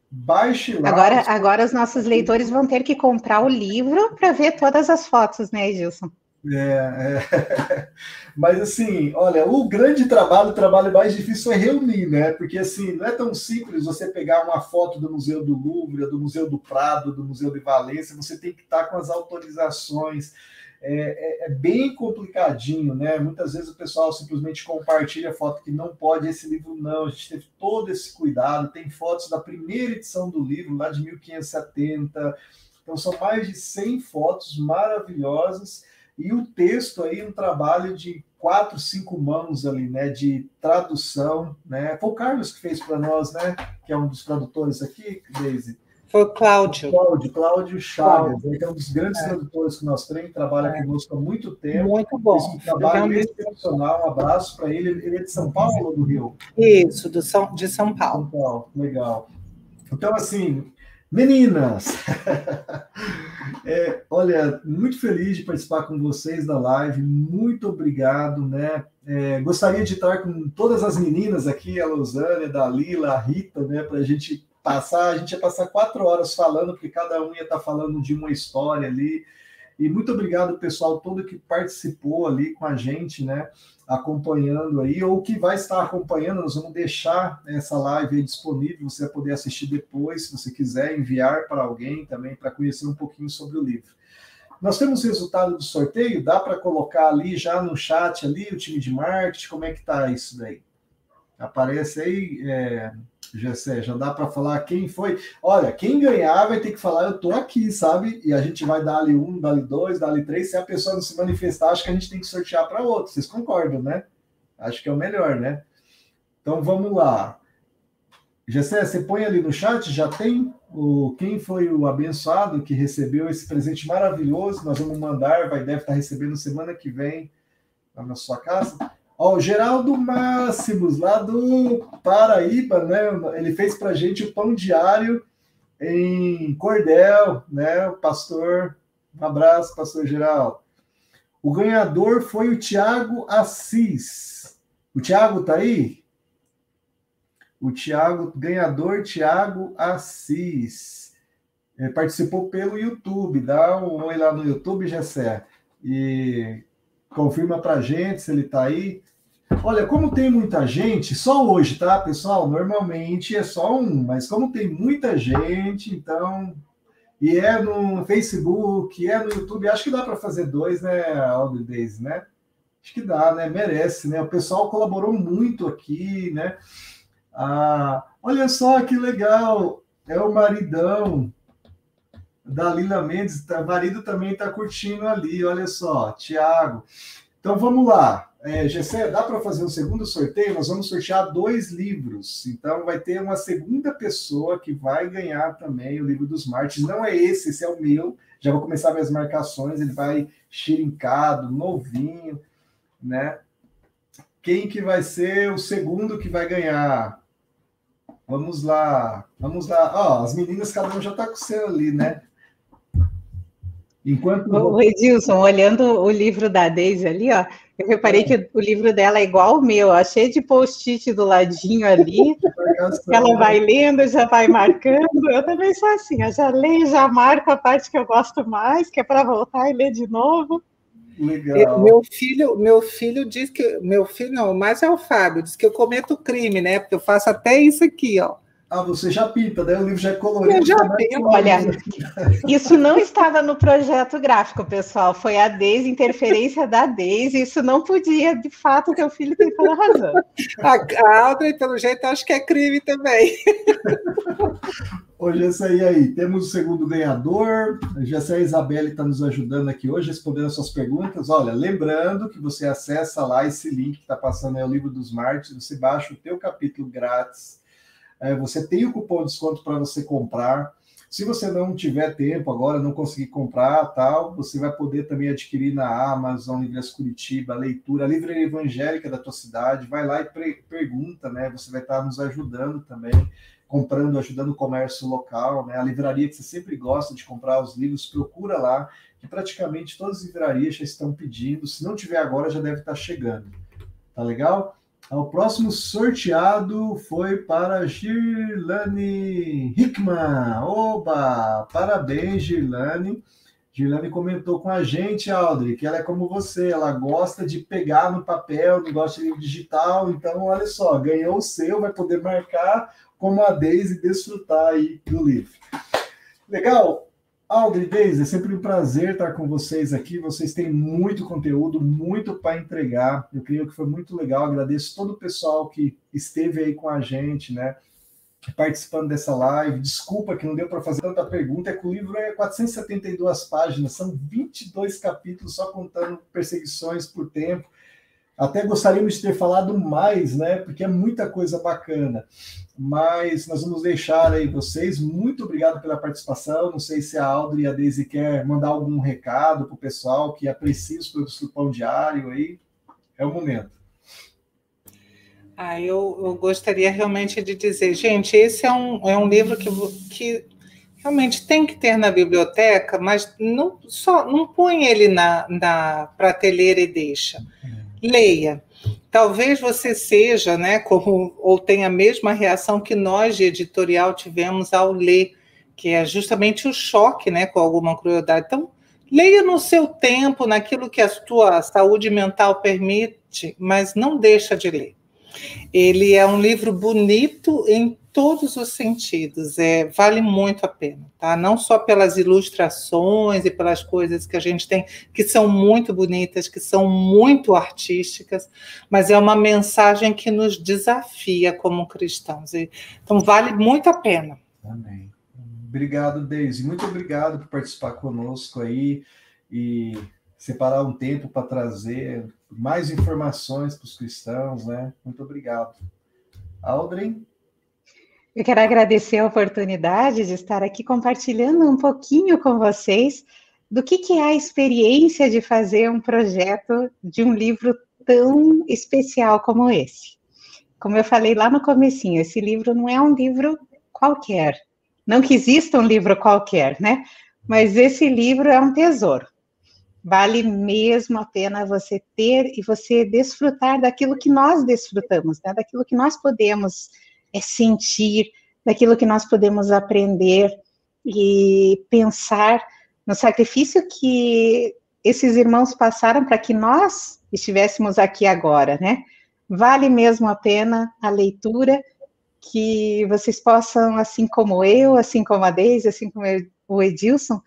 baixe lá. Agora, agora os nossos leitores vão ter que comprar o livro para ver todas as fotos, né, Edilson? É, é. *laughs* Mas assim, olha, o grande trabalho, o trabalho mais difícil é reunir, né? Porque assim, não é tão simples você pegar uma foto do Museu do Louvre, do Museu do Prado, do Museu de Valência, você tem que estar com as autorizações, é, é, é, bem complicadinho, né? Muitas vezes o pessoal simplesmente compartilha foto que não pode, esse livro não, a gente teve todo esse cuidado, tem fotos da primeira edição do livro, lá de 1570, então são mais de 100 fotos maravilhosas, e o texto aí, um trabalho de quatro, cinco mãos ali, né, de tradução, né? Foi o Carlos que fez para nós, né, que é um dos tradutores aqui, Daisy. Foi o Cláudio. Cláudio, Cláudio Chagas, que é um dos grandes é. tradutores que nós temos, trabalha é. conosco há muito tempo. Muito bom. um trabalho excepcional, um abraço para ele. Ele é de São Paulo ou do Rio? Isso, do São, de São Paulo. São Paulo, legal. Então, assim, meninas, *laughs* é, olha, muito feliz de participar com vocês da live, muito obrigado, né? É, gostaria de estar com todas as meninas aqui, a Losânia, a Dalila, a Rita, né, para a gente passar, a gente ia passar quatro horas falando, porque cada um ia estar falando de uma história ali. E muito obrigado, pessoal, todo que participou ali com a gente, né? Acompanhando aí, ou que vai estar acompanhando, nós vamos deixar essa live disponível, você vai poder assistir depois, se você quiser enviar para alguém também, para conhecer um pouquinho sobre o livro. Nós temos resultado do sorteio, dá para colocar ali já no chat ali o time de marketing, como é que tá isso daí? Aparece aí, é, Gessé, já dá para falar quem foi. Olha, quem ganhar vai ter que falar, eu tô aqui, sabe? E a gente vai dar ali um, dar ali dois, dar ali três. Se a pessoa não se manifestar, acho que a gente tem que sortear para outro. Vocês concordam, né? Acho que é o melhor, né? Então vamos lá. Gessé, você põe ali no chat, já tem o quem foi o abençoado que recebeu esse presente maravilhoso. Nós vamos mandar, vai deve estar recebendo semana que vem na sua casa. Ó, o Geraldo Máximos, lá do Paraíba, né? Ele fez para gente o pão diário em Cordel, né? O pastor, um abraço, pastor Geraldo. O ganhador foi o Tiago Assis. O Tiago tá aí? O Tiago, ganhador Tiago Assis. Ele participou pelo YouTube. Dá um oi lá no YouTube, Gessé. E confirma para gente se ele está aí. Olha, como tem muita gente, só hoje, tá, pessoal? Normalmente é só um, mas como tem muita gente, então. E é no Facebook, é no YouTube, acho que dá para fazer dois, né, Aldo Daisy, né? Acho que dá, né? Merece, né? O pessoal colaborou muito aqui, né? Ah, olha só que legal! É o maridão da Lila Mendes, tá, marido também está curtindo ali, olha só, Tiago. Então vamos lá. É, Gessé, dá para fazer um segundo sorteio? Nós vamos sortear dois livros. Então vai ter uma segunda pessoa que vai ganhar também o livro dos Martins. Não é esse, esse é o meu. Já vou começar minhas marcações. Ele vai xirincado, novinho, né? Quem que vai ser o segundo que vai ganhar? Vamos lá, vamos lá. Ó, as meninas, cada um já está com o seu ali, né? Enquanto... O Edilson, olhando o livro da Deise ali, ó, eu reparei é. que o livro dela é igual ao meu, ó, cheio de post-it do ladinho ali. *laughs* ela vai lendo, já vai marcando. Eu também sou assim, eu já leio, já marco a parte que eu gosto mais, que é para voltar e ler de novo. Legal. Meu filho, meu filho diz que meu filho não, mas é o Fábio, diz que eu cometo crime, né? Porque eu faço até isso aqui, ó. Ah, você já pinta, daí o livro já é colorido. Eu já pinto. Olha, isso não estava no projeto gráfico, pessoal. Foi a Deise, interferência da Deise. Isso não podia, de fato, teu filho tem toda razão. A, Audrey, pelo jeito, acho que é crime também. Hoje esse aí, aí. Temos o segundo ganhador. Já sei a Isabelle está nos ajudando aqui hoje, respondendo as suas perguntas. Olha, lembrando que você acessa lá esse link que está passando aí, o livro dos Mártires, você baixa o teu capítulo grátis é, você tem o cupom de desconto para você comprar. Se você não tiver tempo agora, não conseguir comprar, tal, você vai poder também adquirir na Amazon, Livres Curitiba, leitura, a livraria evangélica da tua cidade, vai lá e pergunta, né? Você vai estar nos ajudando também, comprando, ajudando o comércio local, né? A livraria que você sempre gosta de comprar os livros, procura lá, que praticamente todas as livrarias já estão pedindo. Se não tiver agora, já deve estar chegando. Tá legal? O próximo sorteado foi para Girlane Hickman. Oba! Parabéns, Girlane. Girlane comentou com a gente, Aldri, que ela é como você, ela gosta de pegar no papel, não gosta de digital. Então, olha só, ganhou o seu, vai poder marcar como a Deise e desfrutar aí do livro. Legal? Aldri, Deise, é sempre um prazer estar com vocês aqui. Vocês têm muito conteúdo, muito para entregar. Eu creio que foi muito legal. Agradeço todo o pessoal que esteve aí com a gente, né? Participando dessa live. Desculpa que não deu para fazer tanta pergunta. É que o livro é 472 páginas, são 22 capítulos, só contando perseguições por tempo. Até gostaríamos de ter falado mais, né? Porque é muita coisa bacana. Mas nós vamos deixar aí vocês. Muito obrigado pela participação. Não sei se a Audrey e a Daisy quer mandar algum recado para o pessoal que aprecia os produtos do Pão Diário aí. É o momento. Ah, eu, eu gostaria realmente de dizer, gente, esse é um, é um livro que, que realmente tem que ter na biblioteca, mas não só não põe ele na, na prateleira e deixa leia. Talvez você seja, né, como ou tenha a mesma reação que nós de editorial tivemos ao ler, que é justamente o choque, né, com alguma crueldade. Então, leia no seu tempo, naquilo que a sua saúde mental permite, mas não deixa de ler. Ele é um livro bonito em todos os sentidos, é, vale muito a pena, tá? Não só pelas ilustrações e pelas coisas que a gente tem, que são muito bonitas, que são muito artísticas, mas é uma mensagem que nos desafia como cristãos. Então, vale muito a pena. Amém. Obrigado, Deise. Muito obrigado por participar conosco aí e separar um tempo para trazer mais informações para os cristãos, né? Muito obrigado. Aldrin? Eu quero agradecer a oportunidade de estar aqui compartilhando um pouquinho com vocês do que, que é a experiência de fazer um projeto de um livro tão especial como esse. Como eu falei lá no comecinho, esse livro não é um livro qualquer. Não que exista um livro qualquer, né? Mas esse livro é um tesouro. Vale mesmo a pena você ter e você desfrutar daquilo que nós desfrutamos, né? daquilo que nós podemos é sentir, daquilo que nós podemos aprender e pensar no sacrifício que esses irmãos passaram para que nós estivéssemos aqui agora, né? Vale mesmo a pena a leitura, que vocês possam, assim como eu, assim como a Deise, assim como o Edilson,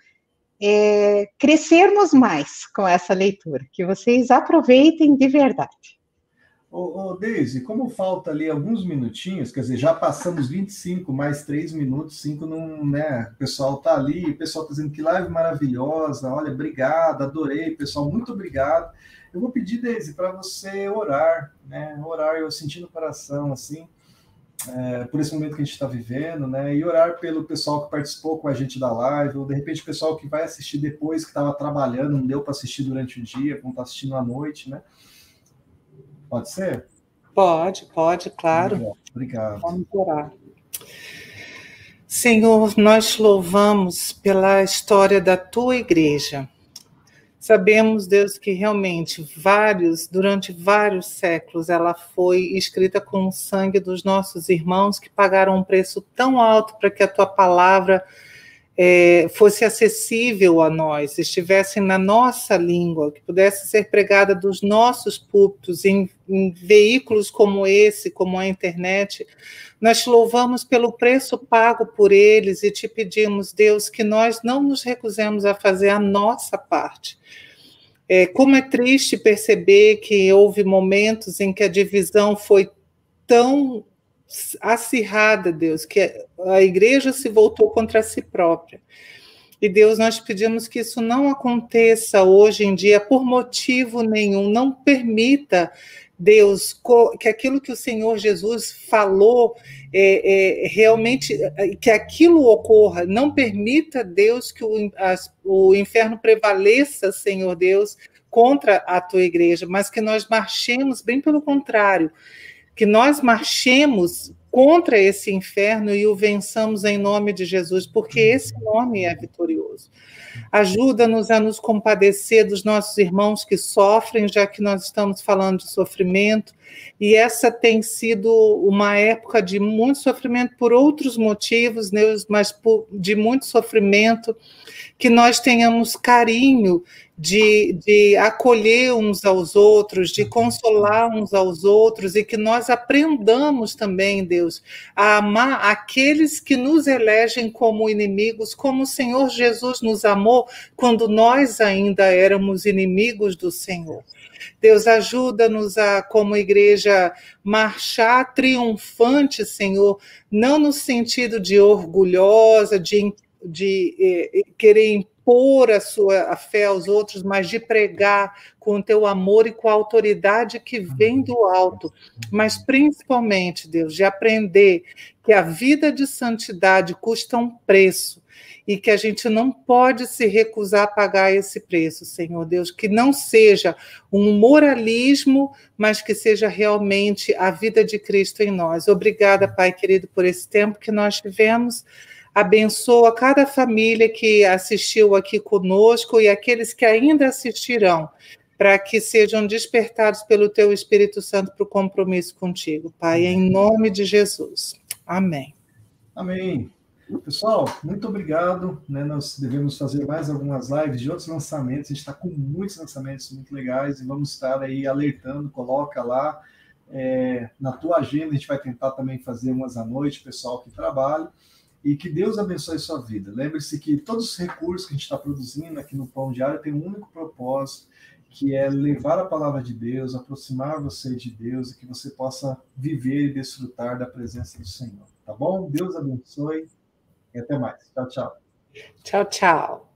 é, crescermos mais com essa leitura, que vocês aproveitem de verdade. Ô, ô Deise, como falta ali alguns minutinhos, quer dizer, já passamos 25, mais 3 minutos, 5 não, né? O pessoal tá ali, o pessoal tá dizendo que live maravilhosa, olha, obrigado, adorei, pessoal, muito obrigado. Eu vou pedir, Deise, para você orar, né? Orar, eu sentindo o coração, assim, é, por esse momento que a gente está vivendo, né? E orar pelo pessoal que participou com a gente da live, ou de repente o pessoal que vai assistir depois, que estava trabalhando, não deu para assistir durante o dia, como está assistindo à noite, né? Pode ser? Pode, pode, claro. Obrigado. Vamos orar. Senhor, nós louvamos pela história da tua igreja. Sabemos, Deus, que realmente vários, durante vários séculos, ela foi escrita com o sangue dos nossos irmãos que pagaram um preço tão alto para que a tua palavra é, fosse acessível a nós, estivesse na nossa língua, que pudesse ser pregada dos nossos púlpitos, em, em veículos como esse, como a internet. Nós te louvamos pelo preço pago por eles e te pedimos, Deus, que nós não nos recusemos a fazer a nossa parte. É, como é triste perceber que houve momentos em que a divisão foi tão acirrada, Deus, que a igreja se voltou contra si própria. E Deus, nós pedimos que isso não aconteça hoje em dia por motivo nenhum. Não permita, Deus, que aquilo que o Senhor Jesus falou é, é, realmente que aquilo ocorra. Não permita, Deus, que o, as, o inferno prevaleça, Senhor Deus, contra a tua igreja, mas que nós marchemos bem pelo contrário que nós marchemos contra esse inferno e o vençamos em nome de Jesus, porque esse nome é vitorioso. Ajuda-nos a nos compadecer dos nossos irmãos que sofrem, já que nós estamos falando de sofrimento, e essa tem sido uma época de muito sofrimento por outros motivos, mas de muito sofrimento, que nós tenhamos carinho de, de acolher uns aos outros, de consolar uns aos outros e que nós aprendamos também, Deus, a amar aqueles que nos elegem como inimigos, como o Senhor Jesus nos amou quando nós ainda éramos inimigos do Senhor. Deus, ajuda-nos a, como igreja, marchar triunfante, Senhor, não no sentido de orgulhosa, de, de eh, querer impor a sua a fé aos outros, mas de pregar com o teu amor e com a autoridade que vem do alto, mas principalmente, Deus, de aprender que a vida de santidade custa um preço e que a gente não pode se recusar a pagar esse preço, Senhor Deus, que não seja um moralismo, mas que seja realmente a vida de Cristo em nós. Obrigada, Pai querido, por esse tempo que nós tivemos abençoa cada família que assistiu aqui conosco e aqueles que ainda assistirão. para que sejam despertados pelo Teu Espírito Santo para o compromisso contigo, Pai, em nome de Jesus. Amém. Amém. Pessoal, muito obrigado. Né? Nós devemos fazer mais algumas lives de outros lançamentos. A gente está com muitos lançamentos muito legais e vamos estar aí alertando. Coloca lá é, na tua agenda. A gente vai tentar também fazer umas à noite, pessoal que trabalha. E que Deus abençoe sua vida. Lembre-se que todos os recursos que a gente está produzindo aqui no Pão Diário tem um único propósito, que é levar a palavra de Deus, aproximar você de Deus e que você possa viver e desfrutar da presença do Senhor. Tá bom? Deus abençoe e até mais. Tchau, tchau. Tchau, tchau.